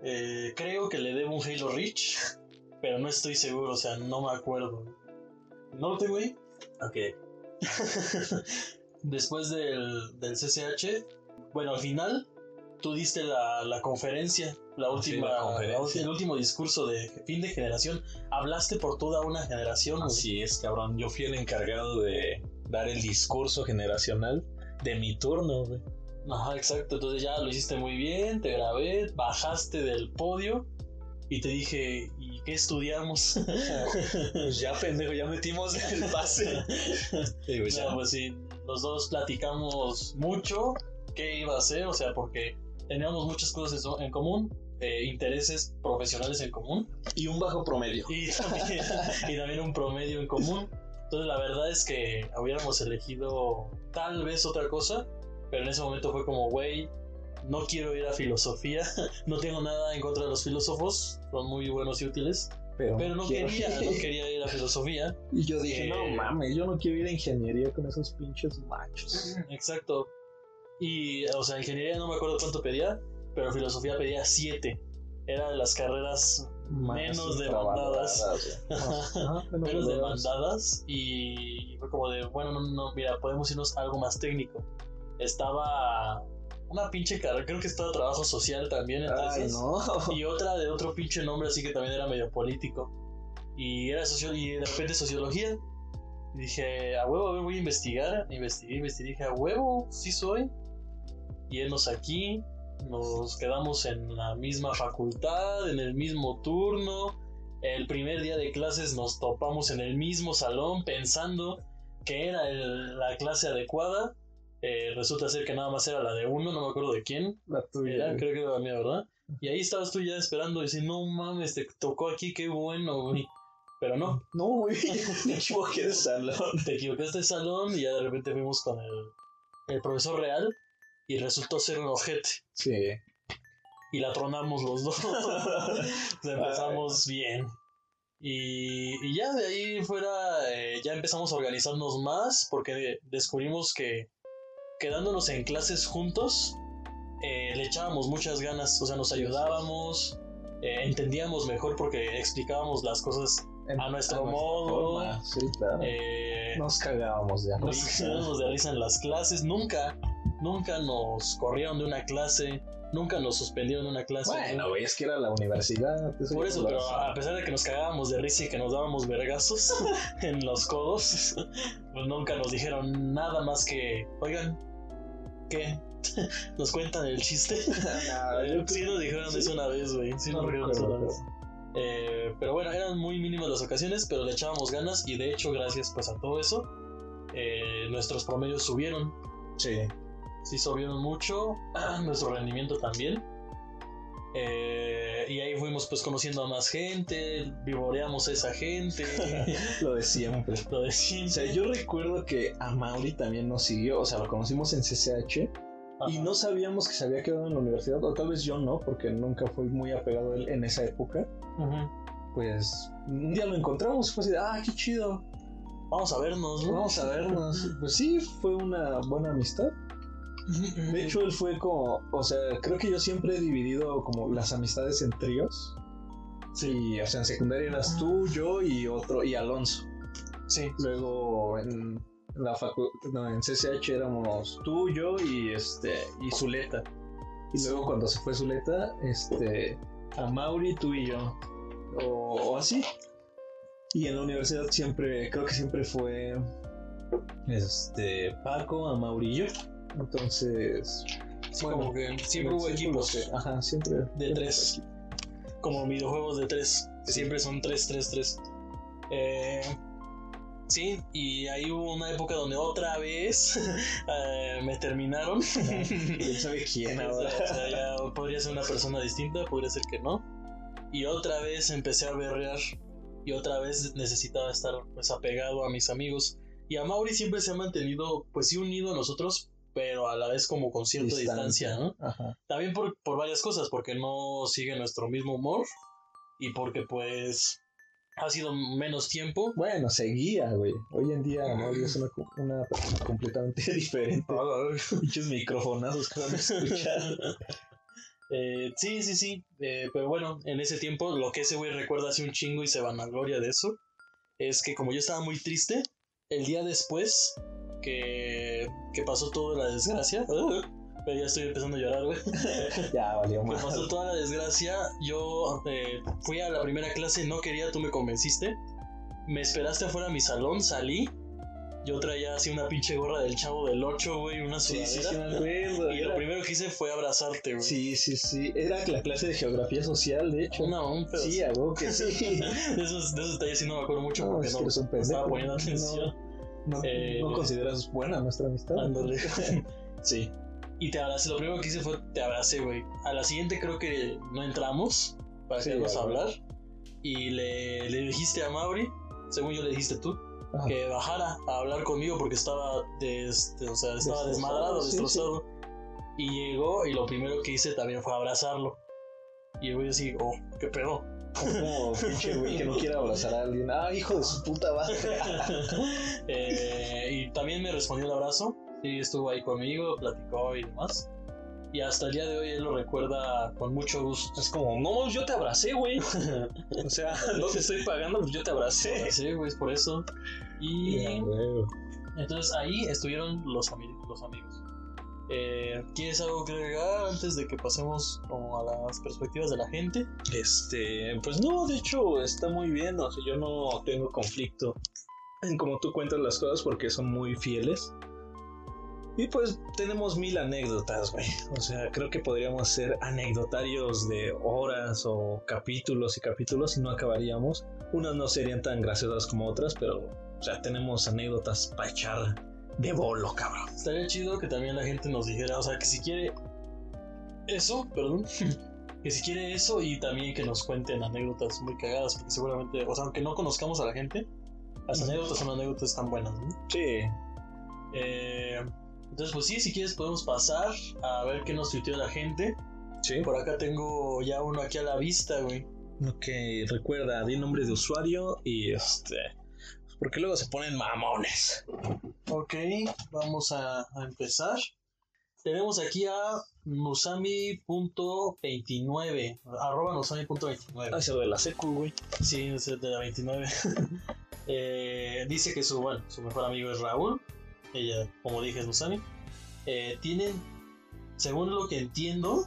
Eh, creo que le debo un Halo Reach, pero no estoy seguro, o sea, no me acuerdo. ¿No lo tengo ahí? Ok. Después del, del CCH, bueno, al final, tú diste la, la conferencia, la Ah, última, la conferencia. la el último discurso de fin de generación. Hablaste por toda una generación. güey. Así es, cabrón. Yo fui el encargado de dar el discurso generacional de mi turno, güey. Ajá, exacto. Entonces ya lo hiciste muy bien, te grabé, bajaste del podio y te dije, ¿y qué estudiamos? Pues ya, pendejo, ya metimos el pase. Y pues ya. No, pues sí, los dos platicamos mucho qué iba a hacer, o sea, porque teníamos muchas cosas en común, eh, intereses profesionales en común Y un bajo promedio. y también, y también un promedio en común. Entonces la verdad es que hubiéramos elegido tal vez otra cosa, pero en ese momento fue como, güey, no quiero ir a filosofía, no tengo nada en contra de los filósofos, son muy buenos y útiles, pero no quiero- quería, no quería ir a filosofía. Y yo dije, Eh, no mames, yo no quiero ir a ingeniería con esos pinches machos. Exacto. Y, o sea, ingeniería no me acuerdo cuánto pedía, pero filosofía pedía 7. Era de las carreras menos demandadas. Ajá, menos menos demandadas. demandadas y fue como de, bueno, no, no, mira, podemos irnos a algo más técnico. Estaba una pinche carrera, creo que estaba trabajo social también, entonces. no. Y otra de otro pinche nombre, así que también era medio político. Y era socio y de repente sociología. Y dije, a huevo, a ver, voy a investigar. Investigué, investigué, dije, a huevo, sí soy. Y enos aquí, nos quedamos en la misma facultad, en el mismo turno. El primer día de clases nos topamos en el mismo salón pensando que era el- la clase adecuada. Eh, resulta ser que nada más era la de uno, no me acuerdo de quién. La tuya. Era, creo que era la mía, ¿verdad? Y ahí estabas tú ya esperando y decir, no mames, te tocó aquí, qué bueno, güey. Pero no, No, güey. Me equivoqué de salón. te equivocaste de salón y ya de repente fuimos con el, el profesor real y resultó ser un ojete. Sí. Y la tronamos los dos. O sea, empezamos bien. Y, y ya de ahí fuera, eh, ya empezamos a organizarnos más porque descubrimos que quedándonos en clases juntos, eh, le echábamos muchas ganas, o sea, nos ayudábamos, eh, entendíamos mejor porque explicábamos las cosas A nuestro modo. Sí, claro. eh, Nos cagábamos de nos risa. cagábamos de risa en las clases. Nunca, Nunca nos corrieron de una clase, nunca nos suspendieron de una clase. Bueno, güey, es que era la universidad. Por eso, pero a pesar de que nos cagábamos de risa y que nos dábamos vergazos en los codos, pues nunca nos dijeron nada más que, oigan, ¿qué? ¿Nos cuentan el chiste? Nah, sí nos dijeron eso una vez, güey. Sí nos No dijeron eso una vez. Eh, pero bueno, eran muy mínimas las ocasiones, pero le echábamos ganas y de hecho, gracias pues a todo eso, eh, nuestros promedios subieron. Sí. Sí subieron mucho, nuestro rendimiento también. Eh, y ahí fuimos pues conociendo a más gente, vivoreamos a esa gente, Lo de siempre. lo de O siempre. sea, yo recuerdo que a Mauri también nos siguió, o sea, lo conocimos en CCH y no sabíamos que se había quedado en la universidad, o tal vez yo no, porque nunca fui muy apegado a él en esa época. Pues un día lo encontramos, fue así, de, ah, qué chido, Vamos a vernos, ¿no? vamos a vernos. Pues sí, fue una buena amistad. De hecho, él fue como, o sea, creo que yo siempre he dividido como las amistades en tríos. Sí, o sea, en secundaria eras tú, yo y otro, y Alonso. sí. Luego en la facu no, en CCH éramos tú, yo y este y Zuleta. Y luego cuando se fue Zuleta, este a Mauri, tú y yo. O, o así. Y en la universidad siempre, creo que siempre fue este Paco, a Mauri y yo. Entonces, Sí, bueno, como que siempre hubo equipos como que- ajá, siempre. de siempre tres. Como videojuegos de tres. que. Siempre son tres, tres, tres. Eh, sí, y ahí hubo una época donde otra vez eh, me terminaron. ¿Quién sabe quién ahora? o sea, ya podría ser una persona distinta, podría ser que no. Y otra vez empecé a berrear. Y otra vez necesitaba estar pues apegado a mis amigos. Y a Mauri siempre se ha mantenido, pues sí, unido a nosotros, pero a la vez como con cierta distancia, ¿no? Ajá. También por, por varias cosas, porque no sigue nuestro mismo humor y porque pues ha sido menos tiempo. Bueno, seguía, güey. Hoy en día es una, una persona completamente diferente. Muchos microfonazos que van a escuchar. Eh, sí, sí, sí, eh, pero bueno, en ese tiempo lo que ese güey recuerda hace un chingo y se vanagloria de eso, es que como yo estaba muy triste, el día después que, que pasó toda la desgracia, pero ya estoy empezando a llorar, güey. ya, valió más. pasó toda la desgracia, yo eh, fui a la primera clase, no quería, tú me convenciste. Me esperaste afuera de mi salón, salí. Yo traía así una pinche gorra del chavo del 8, güey, una Sí, sudadera. sí, sí, me acuerdo. Y lo primero que hice fue abrazarte, güey. Sí, sí, sí. Era la clase de geografía social, de hecho. Una, un pedo. Sí, algo que sí. de, esos, de esos detalles sí no me acuerdo mucho No, porque es no, no estaba poniendo atención. No, Eh, no consideras buena nuestra amistad. Ándale. Sí. Y te abracé. Lo primero que hice fue te abracé, güey. A la siguiente creo que no entramos para Sí, quedarnos a hablar. Y le, le dijiste a Mauri, según yo le dijiste tú, Ajá. que bajara a hablar conmigo porque estaba, des- o sea, estaba Destrozado, desmadrado, sí, destrozado. Y llegó y lo primero que hice también fue abrazarlo. Y el güey así, oh, qué pedo. Como pinche güey que no quiere abrazar a alguien. Ah, hijo de su puta madre. Eh, y también me respondió el abrazo. Sí, estuvo ahí conmigo, platicó y demás. Y hasta el día de hoy él lo recuerda con mucho gusto. Es como, no, yo te abracé, güey. O sea, no te estoy pagando, pues yo te abracé. Sí, güey, es por eso. Y entonces ahí estuvieron los, ami- los amigos. Eh, ¿Quieres algo que agregar antes de que pasemos como a las perspectivas de la gente? Este, pues no, de hecho está muy bien, o sea, yo no tengo conflicto en cómo tú cuentas las cosas porque son muy fieles. Y pues tenemos mil anécdotas, güey. O sea, creo que podríamos ser anecdotarios de horas o capítulos y capítulos y no acabaríamos. Unas no serían tan graciosas como otras, pero, o sea, tenemos anécdotas para echar de bolo, cabrón. Estaría chido que también la gente nos dijera, o sea, que si quiere eso, perdón, que si quiere eso y también que nos cuenten anécdotas muy cagadas, porque seguramente, o sea, aunque no conozcamos a la gente, las anécdotas son anécdotas tan buenas, ¿no? Sí, Eh, entonces, pues sí, si quieres podemos pasar a ver qué nos tuiteó la gente. sí. Por acá tengo ya uno aquí a la vista, güey. Ok, recuerda, di nombre de usuario y este. Porque luego se ponen mamones. Ok, vamos a, a empezar. Tenemos aquí a nusami.29, arroba nusami.29. Hacia de la secu, güey. Sí, es el de la 29. Eh, dice que su, bueno, su mejor amigo es Raúl. Ella, como dije, es Nusami. eh, tienen, según lo que entiendo,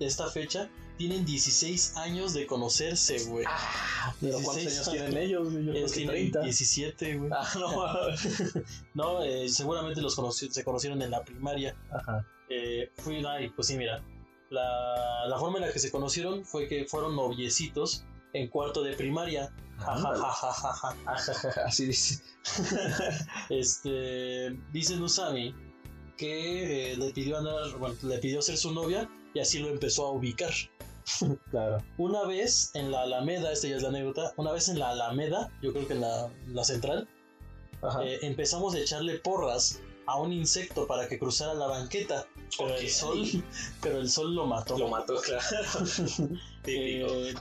esta fecha, tienen 16 años de conocerse, güey. Ah, pero ¿cuántos 16 años tienen ellos? Yo que tienen 30. 17, güey. Ah, no. No, eh, seguramente los conoci- se conocieron en la primaria. Ajá. Eh, fui, ay, pues sí, mira. La, la forma en la que se conocieron fue que fueron noviecitos en cuarto de primaria. Ajajajajaja. Así dice. Este dice Nusami que eh, le pidió andar, bueno, le pidió ser su novia y así lo empezó a ubicar. Claro. Una vez en la Alameda, esta ya es la anécdota, una vez en la Alameda, yo creo que en la, la central, eh, empezamos a echarle porras a un insecto para que cruzara la banqueta, pero el sol, pero el sol lo mató. Lo mató, claro. Típico. Eh,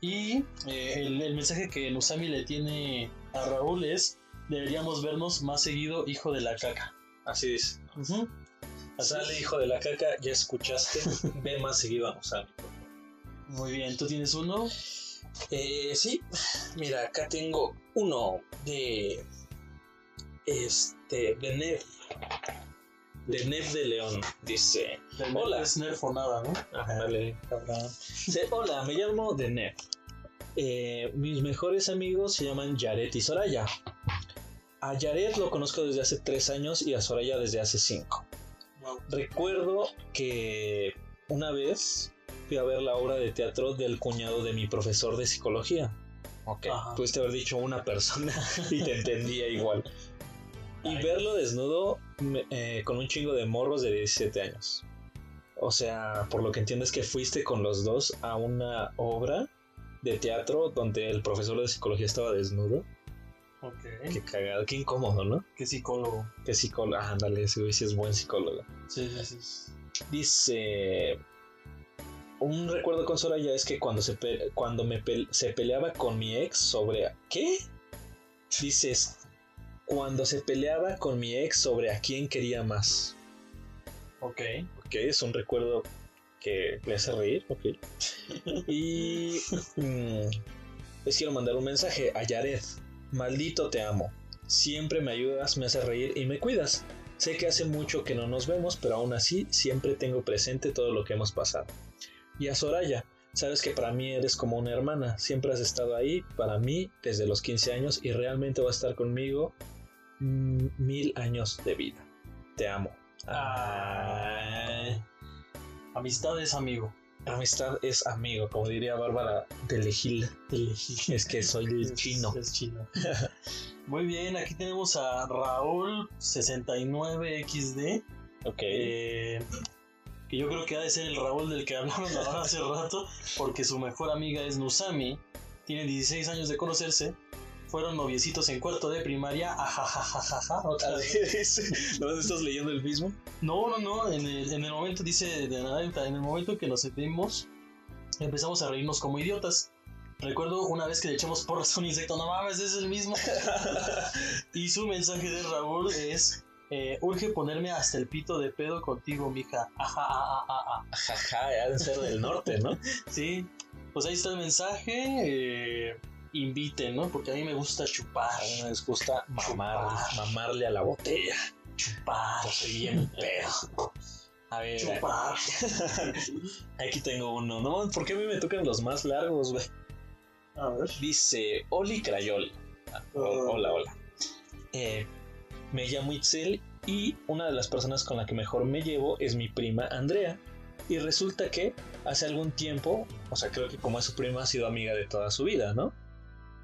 y eh, el, el mensaje que Nusami le tiene a Raúl es deberíamos vernos más seguido, hijo de la caca. Así. Ujú. Así Sale, hijo de la caca, ya escuchaste. Ve más seguido a Musami. Muy bien, ¿tú tienes uno? Eh, sí, mira, acá tengo uno de. Este, de Nef. De Nef de León. Dice: Del Hola. Es nerf o nada, ¿no? Ándale, cabrón. Dice, Hola, me llamo de Nef. Eh, mis mejores amigos se llaman Yaret y Soraya. A Yaret lo conozco desde hace tres años y a Soraya desde hace cinco. Recuerdo que una vez fui a ver la obra de teatro del cuñado de mi profesor de psicología. Ok, Ajá. pudiste haber dicho una persona y te entendía igual. Y Ay. verlo desnudo eh, con un chingo de morros de 17 años. O sea, por lo que entiendo es que fuiste con los dos a una obra de teatro donde el profesor de psicología estaba desnudo. Ok. Qué cagado, qué incómodo, ¿no? ¿Qué psicólogo? Qué psicólogo. Ah, ándale, ese güey sí es buen psicólogo. Sí, sí, sí. Dice. Un recuerdo con Soraya es que cuando se, pe- cuando me pe- se peleaba con mi ex sobre. ¿Qué? Dices. Cuando se peleaba con mi ex sobre a quién quería más. Ok. Ok, es un recuerdo que le hace reír. Ok. Y. mm, les quiero mandar un mensaje a Yared. Maldito te amo. Siempre me ayudas, me haces reír y me cuidas. Sé que hace mucho que no nos vemos, pero aún así siempre tengo presente todo lo que hemos pasado. Y a Soraya, sabes que para mí eres como una hermana, siempre has estado ahí para mí desde los 15 años y realmente vas a estar conmigo mm, mil años de vida. Te amo. Ay. Amistad es amigo. Amistad es amigo, como diría Bárbara de Legil. Es que soy el chino. Es chino. Muy bien, aquí tenemos a Raúl 69XD. Ok. eh, que yo creo que ha de ser el Raúl del que hablaron ahora hace rato, porque su mejor amiga es Nusami, tiene 16 años de conocerse, fueron noviecitos en cuarto de primaria, ajajajajaja, otra vez. ¿No estás leyendo el mismo? No, no, no, en el, en el momento, dice de anécdota, en el momento que nos sentimos, empezamos a reírnos como idiotas. Recuerdo una vez que le echamos porras a un insecto, no mames, es el mismo. y su mensaje de Raúl es, eh, urge ponerme hasta el pito de pedo contigo, mija. Ajá, ah, ah, ah, ah. Jaja, ha de ser del norte, ¿no? Sí, pues ahí está el mensaje. eh, inviten, ¿no? Porque a mí me gusta chupar. A mí me gusta mamar, Chupar. mamarle a la botella. Chupar. Soy bien pedo. A ver, Chupar. aquí tengo uno. No, ¿por qué a mí me tocan los más largos, güey? A ver. Dice Oli Crayoli. Ah, Oh. Hola, hola. Eh, me llamo Itzel y una de las personas con la que mejor me llevo es mi prima Andrea. Y resulta que hace algún tiempo, o sea, creo que como es su prima, ha sido amiga de toda su vida, ¿no?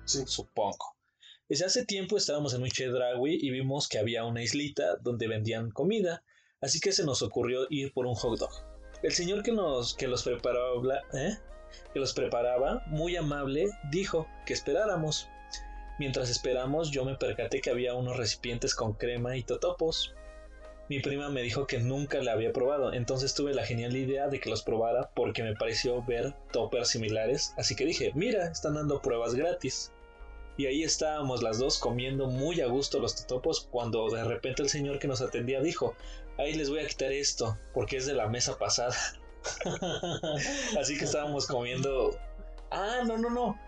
Supongo. Desde hace tiempo estábamos en un Chedraui y vimos que había una islita donde vendían comida, así que se nos ocurrió ir por un hot dog. El señor que nos que los preparaba, ¿eh? que los preparaba, muy amable, dijo que esperáramos. Mientras esperamos, yo me percaté que había unos recipientes con crema y totopos. Mi prima me dijo que nunca la había probado, entonces tuve la genial idea de que los probara porque me pareció ver toppers similares, así que dije, mira, están dando pruebas gratis. Y ahí estábamos las dos comiendo muy a gusto los totopos cuando de repente el señor que nos atendía dijo, ahí les voy a quitar esto porque es de la mesa pasada. Así que estábamos comiendo... Ah, no, no, no.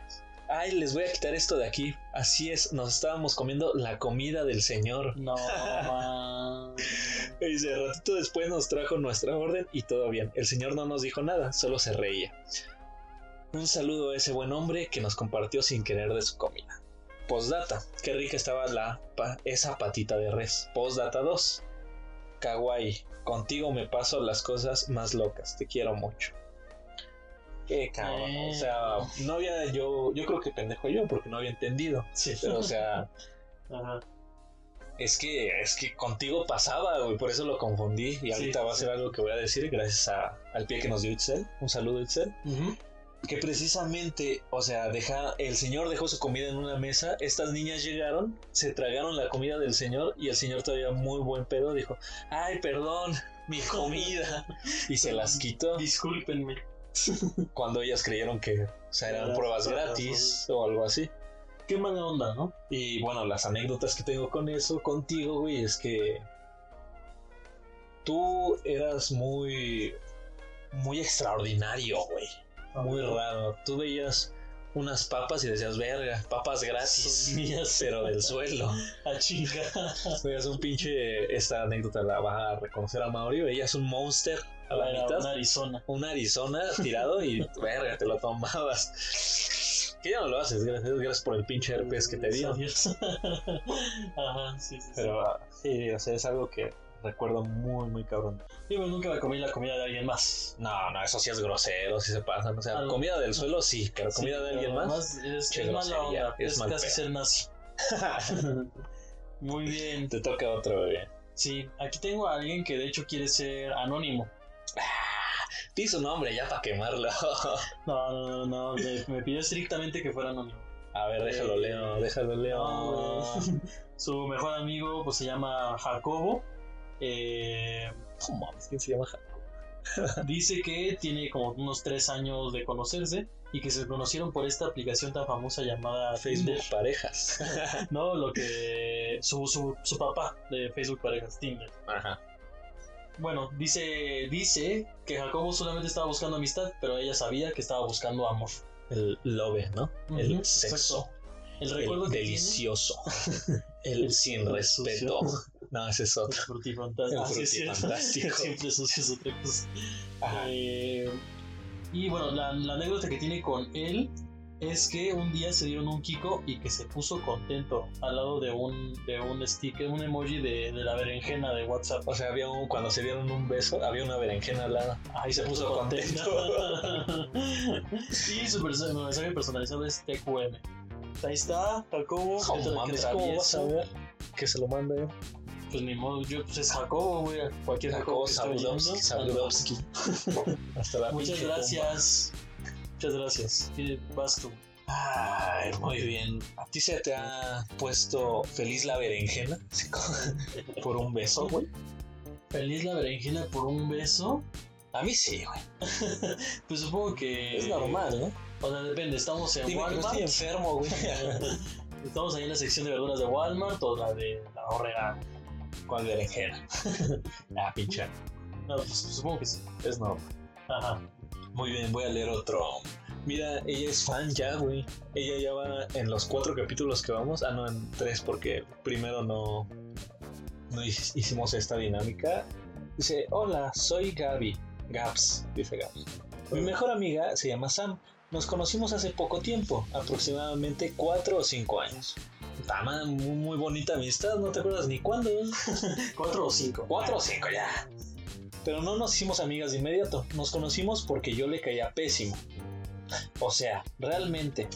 Ay, les voy a quitar esto de aquí. Así es, nos estábamos comiendo la comida del señor. No, man. Y dice, ratito después nos trajo nuestra orden y todo bien. El señor no nos dijo nada, solo se reía. Un saludo a ese buen hombre que nos compartió sin querer de su comida. Postdata, qué rica estaba la esa patita de res. Postdata 2. Kawaii, contigo me paso las cosas más locas, te quiero mucho. Qué cabrón, o sea, no había yo, yo creo que pendejo yo porque no había entendido. Sí. Pero o sea, Ajá. es que es que contigo pasaba, güey, por eso lo confundí y ahorita Sí, va a sí. ser algo que voy a decir gracias a- al pie que nos dio Itzel. Un saludo Itzel. Ujú. Que precisamente, o sea, deja, el señor dejó su comida en una mesa, estas niñas llegaron, se tragaron la comida del señor y el señor todavía muy buen pedo dijo, ay, perdón, mi comida, y se las quitó Discúlpenme. cuando ellas creyeron que, o sea, eran pruebas, gratis o algo así. Qué mala onda, ¿no? Y bueno, las anécdotas que tengo con eso, contigo, güey, es que tú eras muy, muy extraordinario, güey. Muy raro. Tú veías unas papas y decías, verga, papas gratis. Son mías. Pero del suelo. A chinga. Veías un pinche. Esta anécdota la vas a reconocer a Mauri. Veías un monster a la Era mitad. una Arizona. Un Arizona tirado y verga, te lo tomabas. Que ya no lo haces, gracias, gracias por el pinche herpes que te dio. Ajá, sí, sí. sí. Pero ah, sí, o sea, es algo que recuerdo muy, muy cabrón. Digo, nunca me comí la comida de alguien más. No, no, eso sí es grosero, sí se pasa. O sea, Algo- comida del suelo sí, pero comida Sí, de pero alguien más. Es, es mala onda. es casi ser nazi. Muy bien. Te toca otro bebé. Sí, aquí tengo a alguien que de hecho quiere ser anónimo. Di su nombre ya para quemarlo. No, no, no, no. Me, me pidió estrictamente que fuera anónimo. A ver, déjalo Eh, leo, déjalo leo. no. Su mejor amigo pues se llama Jacobo. Eh, mames, ¿quién se llama dice que tiene como unos tres años de conocerse y que se conocieron por esta aplicación tan famosa llamada Facebook Tinder. Parejas. No, lo que su, su, su papá de Facebook Parejas, Tinder. Ajá. Bueno, dice, dice que Jacobo solamente estaba buscando amistad, pero ella sabía que estaba buscando amor. El love, ¿no? El sexo. El El recuerdo que delicioso. el El sin respeto. No, ese es otro. Frutifantástico. Ah, sí. Siempre sucio es otra cosa. Eh, y bueno, la, la anécdota que tiene con él es que un día se dieron un Kiko y que se puso contento al lado de un, de un sticker, un emoji de, de la berenjena de WhatsApp. O sea, había un, cuando se dieron un beso, había una berenjena al lado. Ahí se puso contento. y su mensaje personalizado es TQM. Ahí está, Jacobo. No que mames, ¿cómo vas a ver? Que se lo manda yo. Pues ni modo, yo, pues es Jacobo, güey. Cualquier Jacobo, Jacobo. Sabudowski. Hasta la Muchas gracias. Muchas gracias. ¿Qué vas tú? Ay, muy bien. ¿A ti se te ha puesto feliz la berenjena? Por un beso, güey. Feliz la berenjena por un beso. A mí sí, güey. Pues supongo que. Es normal, ¿no? O sea, depende. Estamos en Dime que no Walmart. estoy enfermo, güey. Estamos ahí en la sección de verduras de Walmart o la de la horrera. ¿Cuál berenjena? ah, pinche. No, pues supongo que sí. Es normal. Ajá. Muy bien, voy a leer otro. Mira, ella es fan ya, güey. Ella ya va en los cuatro capítulos que vamos. Ah, no, en tres, porque primero no, no hic- hicimos esta dinámica. Dice, hola, soy Gaby. Gaps, dice Gaps. Mi mejor amiga se llama Sam. Nos conocimos hace poco tiempo, aproximadamente cuatro o cinco años. Tama, muy, muy bonita amistad, no te acuerdas ni cuándo. ¿Cuatro o cinco? Cuatro o cinco ya. Pero no nos hicimos amigas de inmediato. Nos conocimos porque yo le caía pésimo. O sea, realmente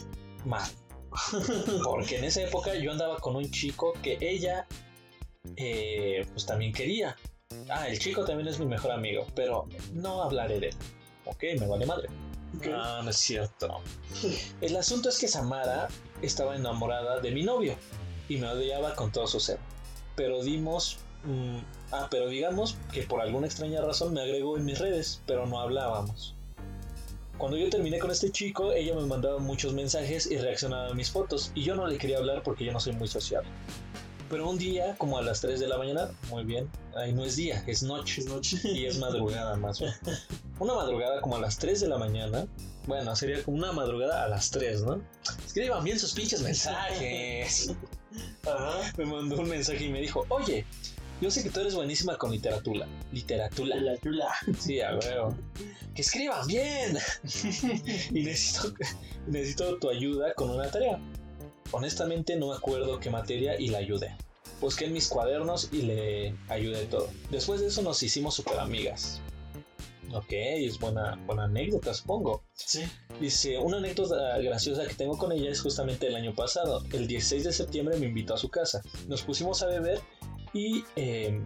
mal. Porque en esa época yo andaba con un chico que ella eh, pues también quería. Ah, el chico también es mi mejor amigo, pero no hablaré de él. Ok, me vale madre. Ok. Ah, no es cierto. El asunto es que Samara estaba enamorada de mi novio y me odiaba con todo su ser. Pero dimos. mm, ah, pero digamos que por alguna extraña razón me agregó en mis redes, pero no hablábamos. Cuando yo terminé con este chico, ella me mandaba muchos mensajes y reaccionaba a mis fotos, y yo no le quería hablar porque yo no soy muy sociable. Pero un día, como a las 3 de la mañana, muy bien, ahí no es día, es noche Es noche. y es madrugada más bien. Una madrugada como a las 3 de la mañana. Bueno, sería como una madrugada a las 3, ¿no? Escriban bien sus pinches mensajes. Ajá. Me mandó un mensaje y me dijo, oye, Yo sé que tú eres buenísima con literatura. Literatura. Chula. Sí, a huevo. Que escriban bien. y necesito, necesito tu ayuda con una tarea. Honestamente no me acuerdo qué materia y la ayudé. Busqué en mis cuadernos y le ayudé todo. Después de eso nos hicimos super amigas. Ok, es buena, buena anécdota, supongo. Sí. Dice, una anécdota graciosa que tengo con ella es justamente el año pasado. El 16 de septiembre me invitó a su casa. Nos pusimos a beber y, eh,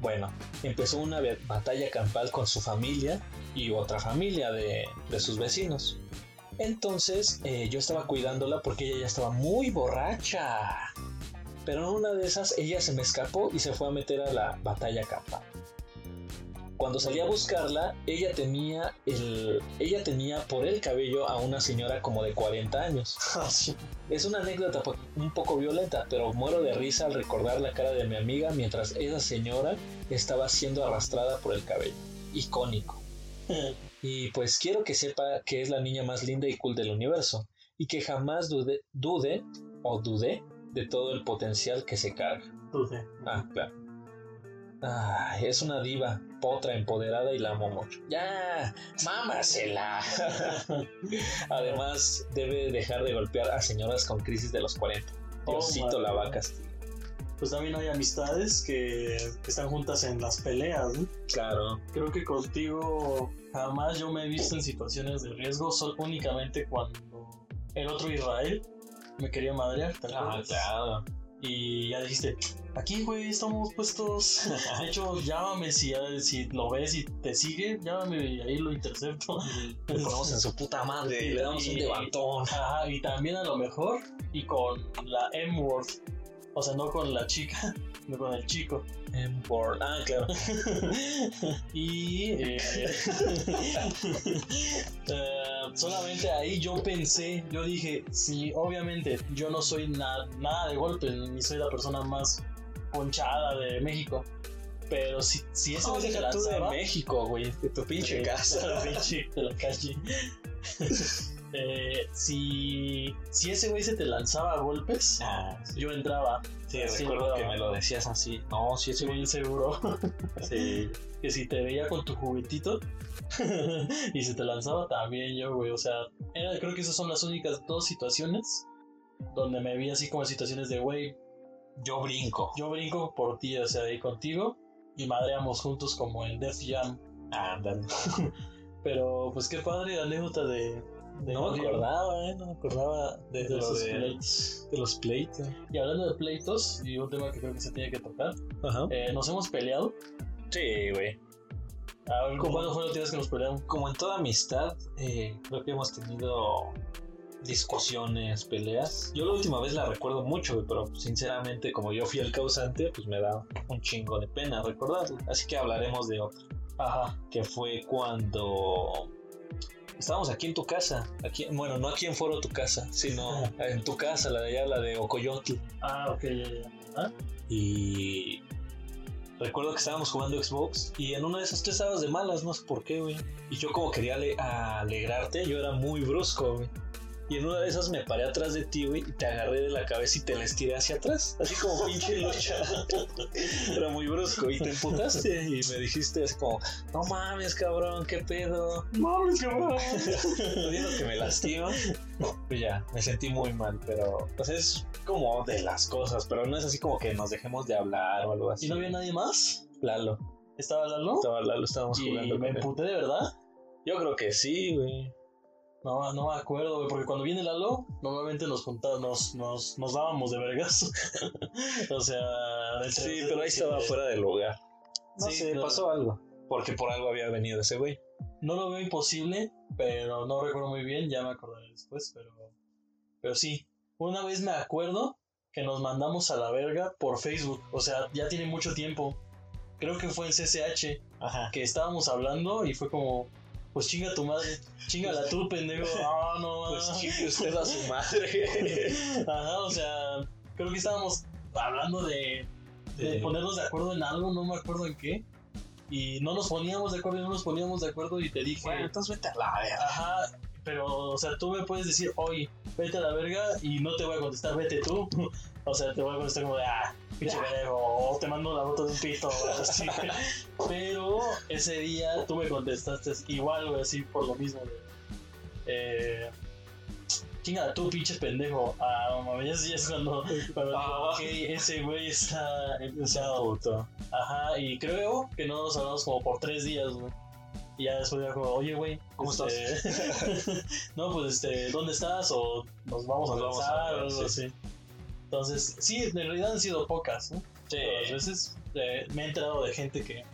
bueno, empezó una batalla campal con su familia y otra familia de, de sus vecinos. Entonces eh, yo estaba cuidándola porque ella ya estaba muy borracha. Pero en una de esas ella se me escapó y se fue a meter a la batalla campal. Cuando salí a buscarla, ella tenía el ella tenía por el cabello a una señora como de 40 años. Ah. Es una anécdota un poco violenta, pero muero de risa al recordar la cara de mi amiga mientras esa señora estaba siendo arrastrada por el cabello. Icónico. Y pues quiero que sepa que es la niña más linda y cool del universo y que jamás dude, dude o dudé de todo el potencial que se carga. Dulce. Ah, claro. Ay, es una diva, potra, empoderada y la amo mucho. ¡Ya! ¡Mámasela! Además, debe dejar de golpear a señoras con crisis de los 40. Oh, Diosito my la va a God. castigar. Pues también hay amistades que, están juntas en las peleas, ¿no? Claro. Creo que contigo jamás yo me he visto en situaciones de riesgo, sol únicamente cuando el otro Israel me quería madrear. ¿te Ah, claro. Y ya dijiste, aquí, güey, estamos puestos. De hecho, llámame si, si lo ves y te sigue, llámame y ahí lo intercepto. Le ponemos en su puta madre y le damos un Y- levantón. Ajá, y también a lo mejor, y con la M-word. O sea, no con la chica, no con el chico. Por... Ah, claro. y eh, eh, solamente ahí yo pensé, yo dije, sí, obviamente yo no soy na- nada de golpe, ni soy la persona más ponchada de México. Pero si, si ese No, güey se deja tú de lanzaba- México, güey. De tu pinche casa. pinche de la calle. Eh, si, si ese güey se te lanzaba a golpes, Ah, sí. yo entraba. Sí, recuerdo que me lo decías así. No, sí, ese güey. seguro Sí. que si te veía con tu juguetito y se te lanzaba también yo, güey. O sea, era- creo que esas son las únicas dos situaciones donde me vi así como situaciones de, güey, Yo brinco. yo brinco por ti, o sea, ahí contigo y madreamos juntos como en Def Jam. Ándale. Pero pues qué padre la anécdota de... No me acordaba, ¿eh? No me acordaba de, de esos de, pleitos. de los pleitos. Y hablando de pleitos, y un tema que creo que se tiene que tocar, Ajá. eh, nos hemos peleado. Sí, güey. A ver. ¿Cuándo fue la última vez que nos peleamos? Como en toda amistad, eh, creo que hemos tenido discusiones, peleas. Yo la última vez la recuerdo mucho, pero sinceramente, como yo fui el causante, pues me da un chingo de pena recordarlo. Así que hablaremos de otra, Ajá. que fue cuando estábamos aquí en tu casa. Aquí, bueno, no aquí en Foro tu casa, sino en tu casa, la de allá, la de Ocoyotl. Ah, ok, ya, ya. ¿Ah? Y recuerdo que estábamos jugando Xbox y en una de esas tú estabas de malas, no sé por qué, güey. Y yo como quería ale- alegrarte, yo era muy brusco, güey. Y en una de esas me paré atrás de ti, güey, y te agarré de la cabeza y te la estiré hacia atrás, así como pinche lucha. Era muy brusco y te emputaste y me dijiste así como, no mames, cabrón, qué pedo. Mames, cabrón. Viendo que me lastima, pues ya, me sentí muy mal, pero pues es como de las cosas, pero no es así como que nos dejemos de hablar o algo así. ¿Y no había nadie más? Lalo, ¿Estaba Lalo? estaba Lalo, estábamos ¿Y jugando. me emputé de verdad? Yo creo que sí, güey. No, no me acuerdo, güey, porque cuando viene Lalo, normalmente nos juntábamos, nos, nos, nos dábamos de vergazo. o sea, Sí, pero ahí estaba fuera del lugar. No Sí, sé, pasó algo. Porque por algo había venido ese güey. No lo veo imposible, pero no recuerdo muy bien, ya me acordaré después, pero, pero sí. Una vez me acuerdo que nos mandamos a la verga por Facebook, o sea, ya tiene mucho tiempo. Creo que fue en CCH, Ajá. que estábamos hablando y fue como, pues chinga tu madre, chingala tú, pendejo. Ah, no, Pues chingue usted a su madre. Ajá, o sea, creo que estábamos hablando de, de De- ponernos de acuerdo en algo, no me acuerdo en qué. Y no nos poníamos de acuerdo y no nos poníamos de acuerdo y te dije, Bueno, entonces vete a la verga. ajá, pero, o sea, tú me puedes decir, oye, vete a la verga y no te voy a contestar, vete tú. O sea, te voy a contestar como de, ah, pinche verga, o te mando la foto de un pito, o así. Pero ese día tú me contestaste igual, güey, así por lo mismo, güey. Eh, chinga, tú pinche pendejo. Ah, mames, ya es cuando, cuando Ah. ok, ese güey está empezado. Ajá, y creo que no nos hablamos como por tres días, güey. Y ya después ya como, oye, güey, ¿Cómo este, no, pues, este, ¿dónde estás? O nos vamos Nos a vamos lanzar o algo sí. así. Entonces, sí, en realidad han sido pocas, ¿no? Sí. Pero a veces eh, me he enterado de gente que,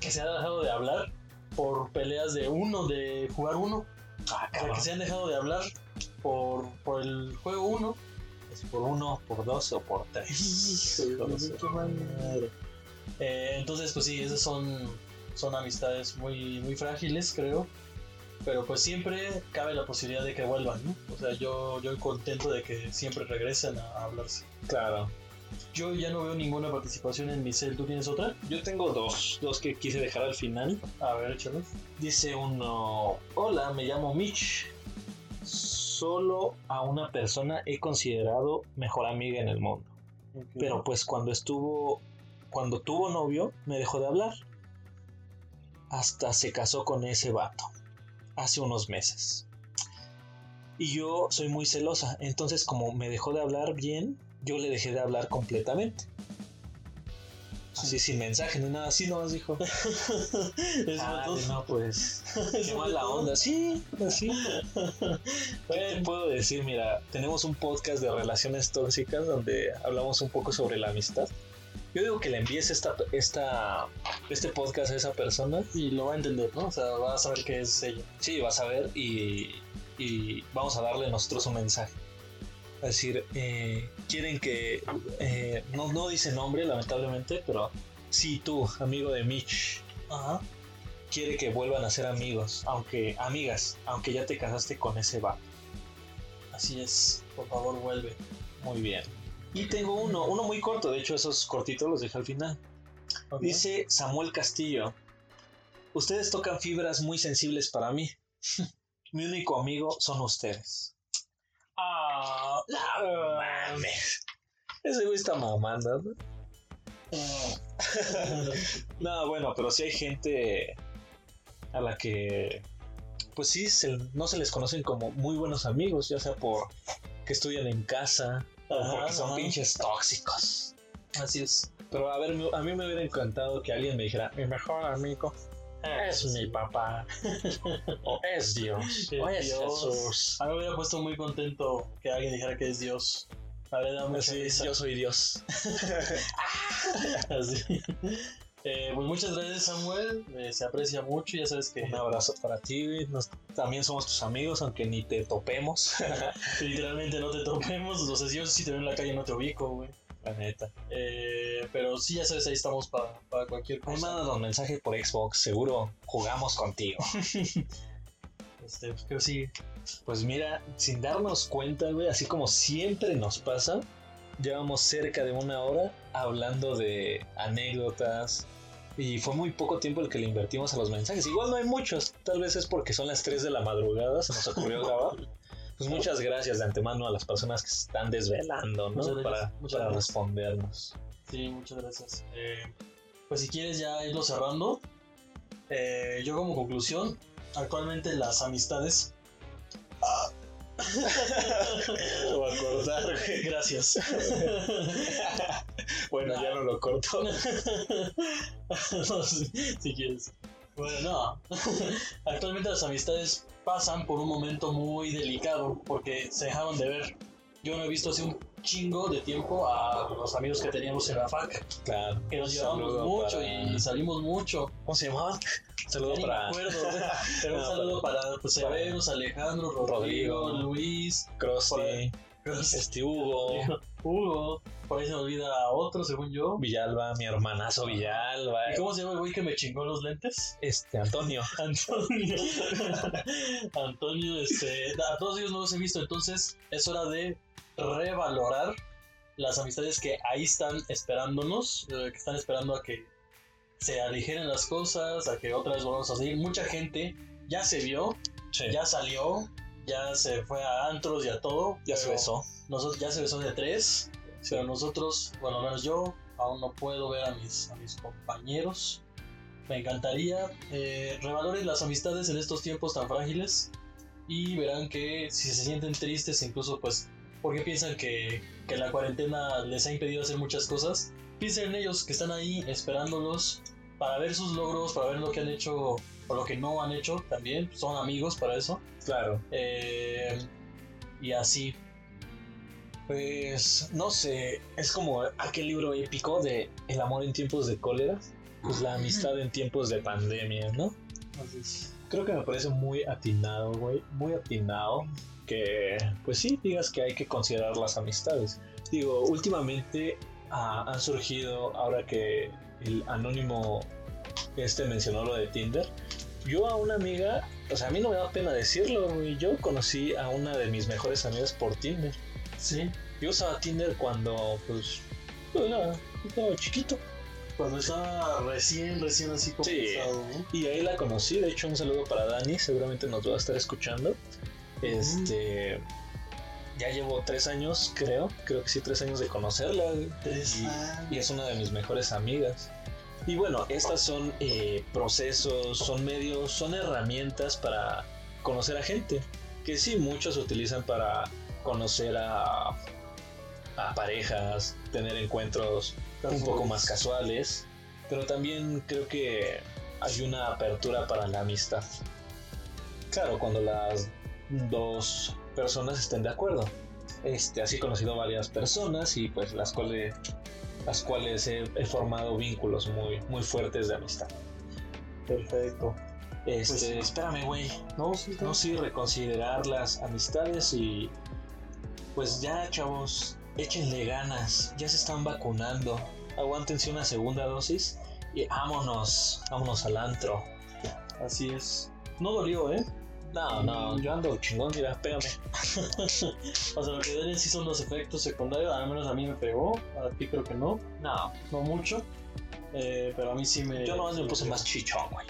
que se ha dejado de hablar por peleas de uno, de jugar uno. Ah, O sea, cabrón. que se han dejado de hablar por, por el juego uno. Por uno, por dos o por tres. Hijo su madre. Eh, entonces, pues sí, esas son, son amistades muy, muy frágiles, creo. Pero pues siempre cabe la posibilidad de que vuelvan, ¿no? O sea, yo, yo contento de que siempre regresen a hablarse. Claro. Yo ya no veo ninguna participación en mi cel. ¿Tú tienes otra? Yo tengo dos, dos que quise dejar al final. A ver, échalos. Dice uno, hola, me llamo Mitch. Solo a una persona he considerado mejor amiga en el mundo. Pero pues cuando estuvo, cuando tuvo novio, me dejó de hablar. Hasta se casó con ese vato. Hace unos meses. Y yo soy muy celosa. Entonces como me dejó de hablar bien, yo le dejé de hablar completamente. Así sin mensaje ni nada, así nomás dijo. Es Ah, no, pues. es Qué mala onda. Sí, así. ¿Qué te puedo decir? Mira, tenemos un podcast de relaciones tóxicas donde hablamos un poco sobre la amistad. Yo digo que le envíes esta, esta, este podcast a esa persona. Y lo va a entender, ¿no? O sea, va a saber qué es ella. Sí, vas a ver y, y vamos a darle nosotros un mensaje. Es decir, eh, quieren que... eh, no, no dice nombre, lamentablemente, pero si tú, amigo de Mitch, Ajá. quiere que vuelvan a ser amigos, aunque amigas, aunque ya te casaste con ese vato. Así es. Por favor, vuelve. Muy bien. Y tengo uno, uno muy corto, de hecho esos cortitos los dejé al final. Dice Samuel Castillo, ustedes tocan fibras muy sensibles para mí. Mi único amigo son ustedes. Ah, No mames. Ese güey está mamando, ¿no? No, bueno, pero sí hay gente a la que, pues sí, se- no se les conocen como muy buenos amigos, ya sea por que estudian en casa Ajá, porque son ajá. pinches tóxicos. Así es. Pero a ver, a mí me hubiera encantado que alguien me dijera, mi mejor amigo es mi papá, o es Dios, o es Dios. Jesús. A mí me hubiera puesto muy contento que alguien dijera que es Dios. A ver, dame es, yo soy Dios. Así. Eh, pues muchas gracias, Samuel. Eh, se aprecia mucho. Ya sabes que Un abrazo para ti. Nos- también somos tus amigos, aunque ni te topemos. literalmente no te topemos. O sea, si yo si te veo en la calle no te ubico, güey. La neta. Eh, pero sí, ya sabes, ahí estamos para, para cualquier cosa. mándanos mensaje por Xbox, seguro jugamos contigo. Este, pues creo que sí. Pues mira, sin darnos cuenta, güey, así como siempre nos pasa, llevamos cerca de una hora hablando de anécdotas. Y fue muy poco tiempo el que le invertimos a los mensajes. Igual no hay muchos, tal vez es porque son las 3 de la madrugada, se nos ocurrió grabar. Pues muchas gracias de antemano a las personas que se están desvelando, ¿no? Muchas gracias, Para, muchas para gracias. respondernos. Sí, muchas gracias. Eh, pues si quieres ya irlo cerrando, eh, yo como conclusión, actualmente las amistades... Lo voy a cortar, güey. Gracias. Bueno, ya no lo corto. No, si, si quieres. Bueno, no. Actualmente las amistades pasan por un momento muy delicado porque se dejaron de ver. Yo no he visto hace un chingo de tiempo a los amigos que teníamos en la fac, Claro. que nos Un llevábamos saludo mucho para- y salimos mucho. ¿Cómo se llamaban? Saludo Ya ni para me acuerdo. Pero un saludo para pues, para- Severus, Alejandro, Rodrigo, Rodrigo. Luis, Krusty, este Hugo, Hugo. Por ahí se me olvida otro, según yo. Villalba, mi hermanazo Villalba, ¿Y cómo se llama el güey que me chingó los lentes? este Antonio. Antonio. Antonio, este, a todos ellos no los he visto, entonces es hora de revalorar las amistades que ahí están esperándonos, eh, que están esperando a que se aligeren las cosas, a que otra vez volvamos a seguir. Mucha gente ya se vio Sí. Ya salió, ya se fue a antros y a todo. Ya se besó. Nosotros, ya se besó de tres, Sí. pero nosotros, bueno, al menos yo, aún no puedo ver a mis, a mis compañeros. Me encantaría. Eh, revaloren las amistades en estos tiempos tan frágiles y verán que si se sienten tristes, incluso pues porque piensan que, que la cuarentena les ha impedido hacer muchas cosas, piensen en ellos que están ahí esperándolos para ver sus logros, para ver lo que han hecho o lo que no han hecho también. Son amigos para eso. Claro. Eh, y así. Pues no sé, es como aquel libro épico de El amor en tiempos de cólera, pues la amistad en tiempos de pandemia, ¿no? así es. Creo que me parece muy atinado, güey, muy atinado que, pues sí, digas que hay que considerar las amistades. Digo, últimamente ah, han surgido, ahora que el anónimo este mencionó lo de Tinder, yo a una amiga, o sea, a mí no me da pena decirlo, güey, yo conocí a una de mis mejores amigas por Tinder. Sí, Yo usaba Tinder cuando, pues, pues, era, estaba chiquito. Cuando estaba recién, recién así Sí. comenzado, ¿no? Y ahí la conocí. De hecho, un saludo para Dani. Seguramente nos va a estar escuchando. Este. Ya llevo tres años, creo. Creo que sí, tres años de conocerla. Tres Y, años. y es una de mis mejores amigas. Y bueno, estas son eh, procesos, son medios, son herramientas para conocer a gente. Que sí, muchos utilizan para conocer a, a parejas, tener encuentros un poco más casuales, pero también creo que hay una apertura para la amistad. Claro, cuando las dos personas estén de acuerdo. Este, así he conocido varias personas y pues las cuales, las cuales he, he formado vínculos muy, muy fuertes de amistad. Perfecto. Este, Pues espérame, güey. No, sí, No, sí, reconsiderar las amistades y pues ya, chavos, échenle ganas, ya se están vacunando, aguántense una segunda dosis y vámonos, vámonos al antro. Así es. No dolió, ¿eh? No, no, yo ando chingón, mira, pégame. O sea, lo que duele sí son los efectos secundarios. Al menos a mí me pegó. A ti creo que no. No, No mucho. Eh, pero a mí sí me. yo nomás me puse más chichón, güey.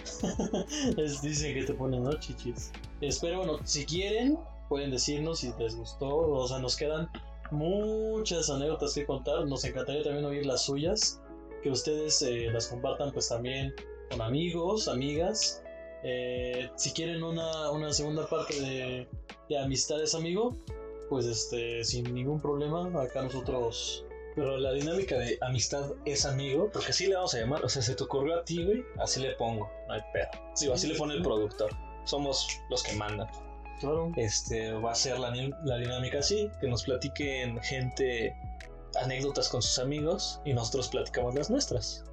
Dicen que te ponen, ¿no? Chichis. Espero, bueno, si quieren, pueden decirnos si les gustó. O sea, nos quedan muchas anécdotas que contar. Nos encantaría también oír las suyas. Que ustedes eh, las compartan, pues también con amigos, amigas. Eh, si quieren una, una segunda parte de, de amistades, amigo, pues este, sin ningún problema, acá nosotros. Pero la dinámica de amistad es amigo, porque así le vamos a llamar. O sea, se te ocurrió a ti, güey, así le pongo, no hay pedo. Digo, así le pone el productor. Somos los que mandan. Este va a ser la, la dinámica así, que nos platiquen gente anécdotas con sus amigos y nosotros platicamos las nuestras.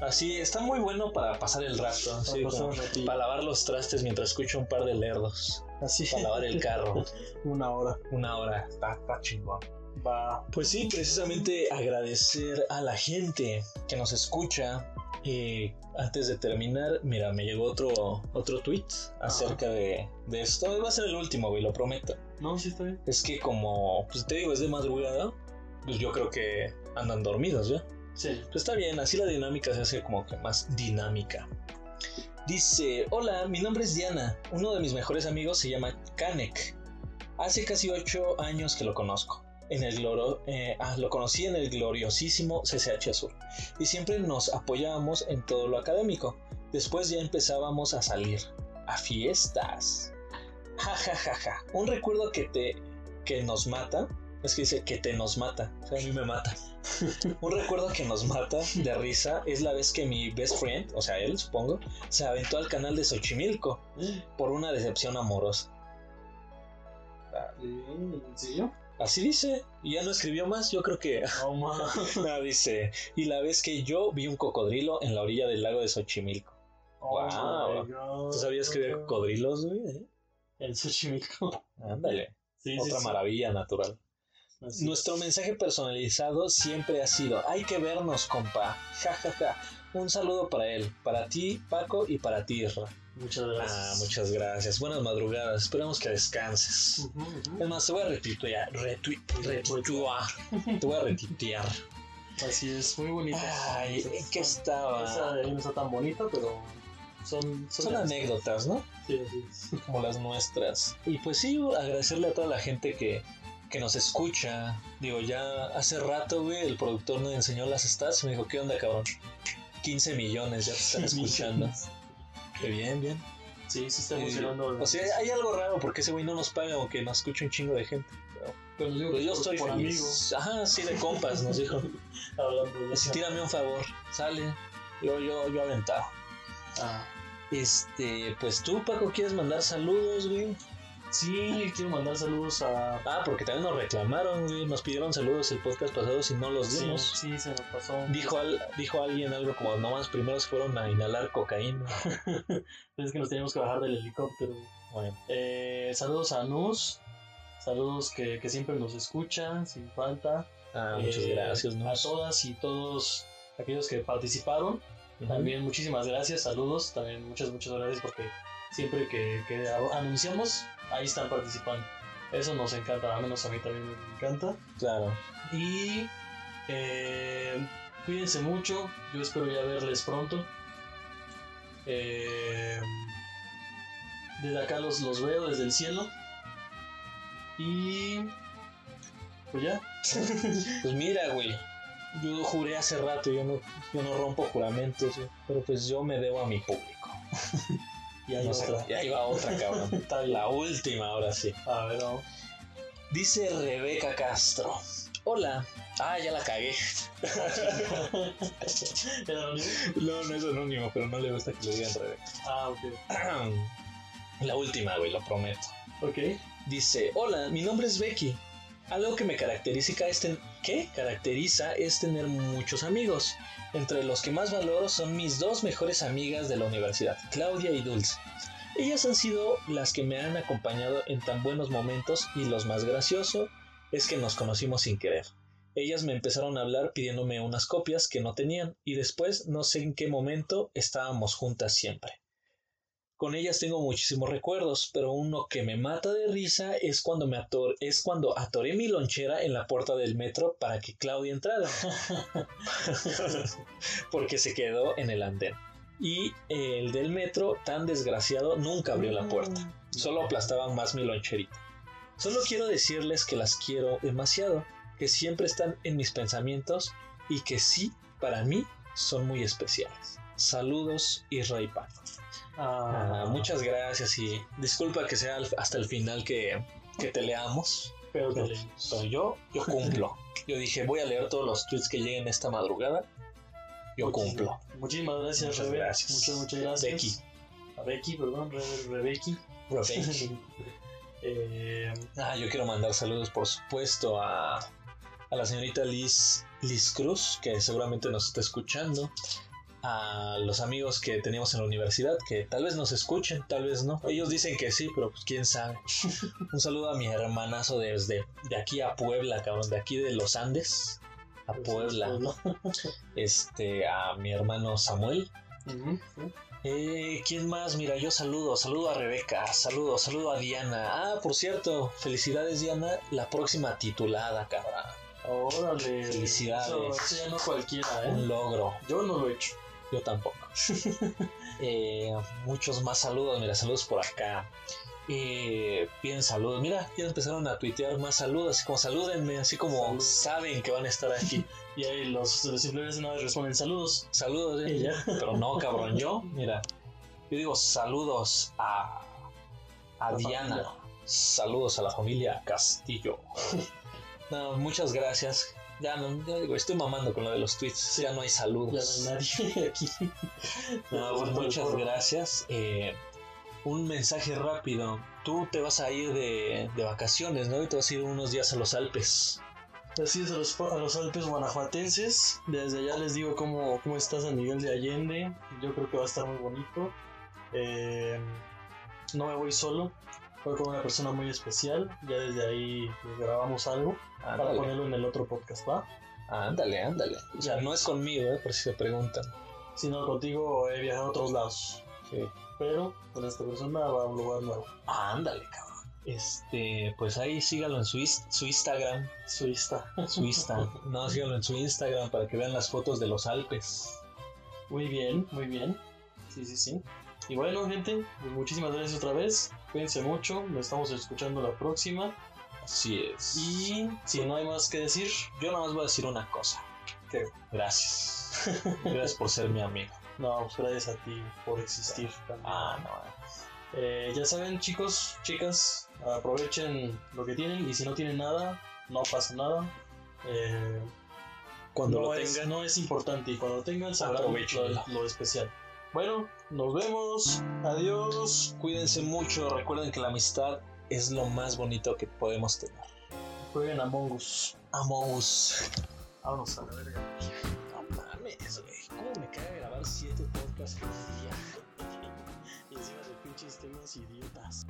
Así está muy bueno para pasar el rato, así como para lavar los trastes mientras escucho un par de lerdos, Así. para lavar el carro, Una hora. una hora, está, está chingón. Va. Pues sí, precisamente agradecer a la gente que nos escucha. Y antes de terminar, mira, me llegó otro, otro tweet acerca de, de esto. Va a ser el último, güey, lo prometo. No, sí está bien. Es que como, pues te digo, es de madrugada, pues yo creo que andan dormidos, ¿ya? Sí. Pues está bien, así la dinámica se hace como que más dinámica. Dice, hola, mi nombre es Diana, uno de mis mejores amigos se llama Kanek. Hace casi ocho años que lo conozco. En el gloro, eh, ah, lo conocí en el gloriosísimo CCH Azul y siempre nos apoyábamos en todo lo académico. Después ya empezábamos a salir a fiestas. Ja ja ja ja. Un recuerdo que te que nos mata es que dice que te nos mata. O sea, a mí me mata. Un recuerdo que nos mata de risa es la vez que mi best friend, o sea, él supongo, se aventó al canal de Xochimilco por una decepción amorosa. ¿En serio? Así dice, y ya no escribió más, yo creo que... Oh. No, dice, y la vez que yo vi un cocodrilo en la orilla del lago de Xochimilco. Oh, Wow. God. ¿Tú sabías que había cocodrilos, güey? eh? En Xochimilco. Ándale, Sí, otra sí, sí. maravilla natural. Así Nuestro mensaje personalizado siempre ha sido, hay que vernos, compa. Ja, ja, ja. Un saludo para él, para ti, Paco, y para ti, Isra. Muchas gracias. Ah, muchas gracias. Buenas madrugadas. Esperamos que descanses. Ujú. Es más, te voy a retuitear. Retui retuitear. Te voy a retuitear. Así es, muy bonita. Ay, ¿en qué estaba? no está tan bonita, pero son, son, anécdotas, ¿no? Sí, así es. Como las nuestras. Y pues sí, agradecerle a toda la gente que, que nos escucha. Digo, ya hace rato, güey, el productor me enseñó las stats y me dijo, ¿qué onda, cabrón? 15 millones ya te están escuchando. Qué bien, bien. Sí, sí está Eh, funcionando. O sea, hay algo raro porque ese güey no nos paga aunque nos escucha un chingo de gente. pero Pero que yo estoy por feliz. amigos Ajá, sí, de compas, nos dijo. hablando de Así tírame un favor, sale. Yo, yo, yo aventado. Ah, Este, pues tú, Paco, ¿quieres mandar saludos, güey? Sí, quiero mandar saludos a. Ah, porque también nos reclamaron, güey. Nos pidieron saludos el podcast pasado si no los Sí, dimos. sí, se nos pasó. Dijo, al- dijo alguien algo como, nomás primero se fueron a inhalar cocaína. Es que nos teníamos que bajar del helicóptero. Bueno, Eh, saludos a Nus. Saludos que, que siempre nos escuchan, sin falta. ah, muchas Eh, gracias, ¿no? A todas y todos aquellos que participaron. También muchísimas gracias, saludos. También muchas, muchas gracias porque siempre que, que anunciamos, ahí están participando. Eso nos encanta, al menos a mí también me encanta. Claro. Y eh, cuídense mucho, yo espero ya verles pronto. Eh, desde acá los, los veo desde el cielo. Y pues ya. Pues mira, güey. Yo juré hace rato, yo no, yo no rompo juramentos, pero pues yo me debo a mi público. Y No sé, otra. cabrón. Está bien. La última, ahora sí. A ver, vamos. Dice Rebeca Castro. Hola. Ah, ya la cagué. No, no es anónimo, pero no le gusta que le digan Rebeca. Ah, ok. La última, güey, lo prometo. Ok. Dice, hola, mi nombre es Becky. Algo que me caracteriza es, ¿qué? caracteriza es tener muchos amigos. Entre los que más valoro son mis dos mejores amigas de la universidad, Claudia y Dulce. Ellas han sido las que me han acompañado en tan buenos momentos y los más gracioso es que nos conocimos sin querer. Ellas me empezaron a hablar pidiéndome unas copias que no tenían y después no sé en qué momento estábamos juntas siempre. Con ellas tengo muchísimos recuerdos, pero uno que me mata de risa es cuando me ator es cuando atoré mi lonchera en la puerta del metro para que Claudia entrara. Porque se quedó en el andén. Y el del metro, tan desgraciado, nunca abrió la puerta. Solo aplastaban más mi loncherita. Solo quiero decirles que las quiero demasiado, que siempre están en mis pensamientos y que sí, para mí, son muy especiales. Saludos, Israel Paco. Ah, muchas gracias y disculpa que sea hasta el final que, que te leamos. Pero Pero, leemos. pero yo, yo cumplo. Yo dije, voy a leer todos los tweets que lleguen esta madrugada. Yo cumplo. Muchísimas gracias, Muchas Rebe. gracias. Muchas, muchas gracias. Becky. A Becky, perdón, Rebe, Rebeki. Eh, Ah, yo quiero mandar saludos, por supuesto, a, a la señorita Liz, Liz Cruz, que seguramente nos está escuchando. A los amigos que teníamos en la universidad, que tal vez nos escuchen, tal vez no. Ellos dicen que sí, pero pues quién sabe. Un saludo a mi hermanazo desde de aquí a Puebla, cabrón, de aquí de los Andes a Puebla. Este, a mi hermano Samuel, sí. Eh, ¿Quién más? Mira, yo saludo, saludo a Rebeca, saludo, saludo a Diana. Ah, por cierto, felicidades Diana, la próxima titulada, cabrón. Órale. Felicidades. Eso, eso ya no cualquiera, Un ¿eh? logro, Yo no lo he hecho. Yo tampoco. Eh, muchos más saludos, mira, saludos por acá. Eh, piden saludos, mira, ya empezaron a tuitear más saludos, así como salúdenme, así como Saludos. saben que van a estar aquí. Y ahí los, los influencers una vez responden saludos. Saludos, eh. Ya. Pero no, cabrón, yo, mira, yo digo saludos a, a La Diana, familia. saludos a la familia Castillo. No, muchas gracias. Ya no, ya digo, estoy mamando con lo de los tweets, ya no hay Ya saludos. no hay nadie aquí. No, pues, muchas gracias. Eh, un mensaje rápido. Tú te vas a ir de, de vacaciones, ¿no? Y te vas a ir unos días a los Alpes. Así es, a los, a los Alpes guanajuatenses. Desde allá les digo cómo, cómo está San Miguel de Allende. Yo creo que va a estar muy bonito. Eh, no me voy solo. Voy con una persona muy especial. Ya desde ahí pues, grabamos algo para Ándale, ponerlo en el otro podcast, ¿va? ándale, ándale. O sea, no es conmigo, ¿eh? Por si se preguntan. Si no, contigo he viajado a otros lados. Sí. Pero con esta persona va a un lugar nuevo. Ándale, cabrón. Este, pues ahí síganlo en su, su Instagram. Suiza. Su Insta. No, síganlo en su Instagram para que vean las fotos de los Alpes. Muy bien, muy bien. Sí, sí, sí. Y bueno, gente, pues muchísimas gracias otra vez. Cuídense mucho. Nos estamos escuchando la próxima. Así es. Y si no hay más que decir, yo nada más voy a decir una cosa. ¿Qué? Gracias. gracias por ser mi amigo. No, pues gracias a ti por existir. También. Ah, no. Eh, ya saben, chicos, chicas, aprovechen lo que tienen y si no tienen nada, no pasa nada. Eh, Cuando no lo es, tengan, no es importante y cuando tengan sabrán lo, lo especial. Bueno, nos vemos. Adiós. cuídense mucho. Recuerden que la amistad es lo más bonito que podemos tener. Jueguen Among Us. Among Us. Vámonos a la verga. No mames, güey. ¿Cómo me caga grabar siete podcasts por día? Y encima de pinches temas idiotas.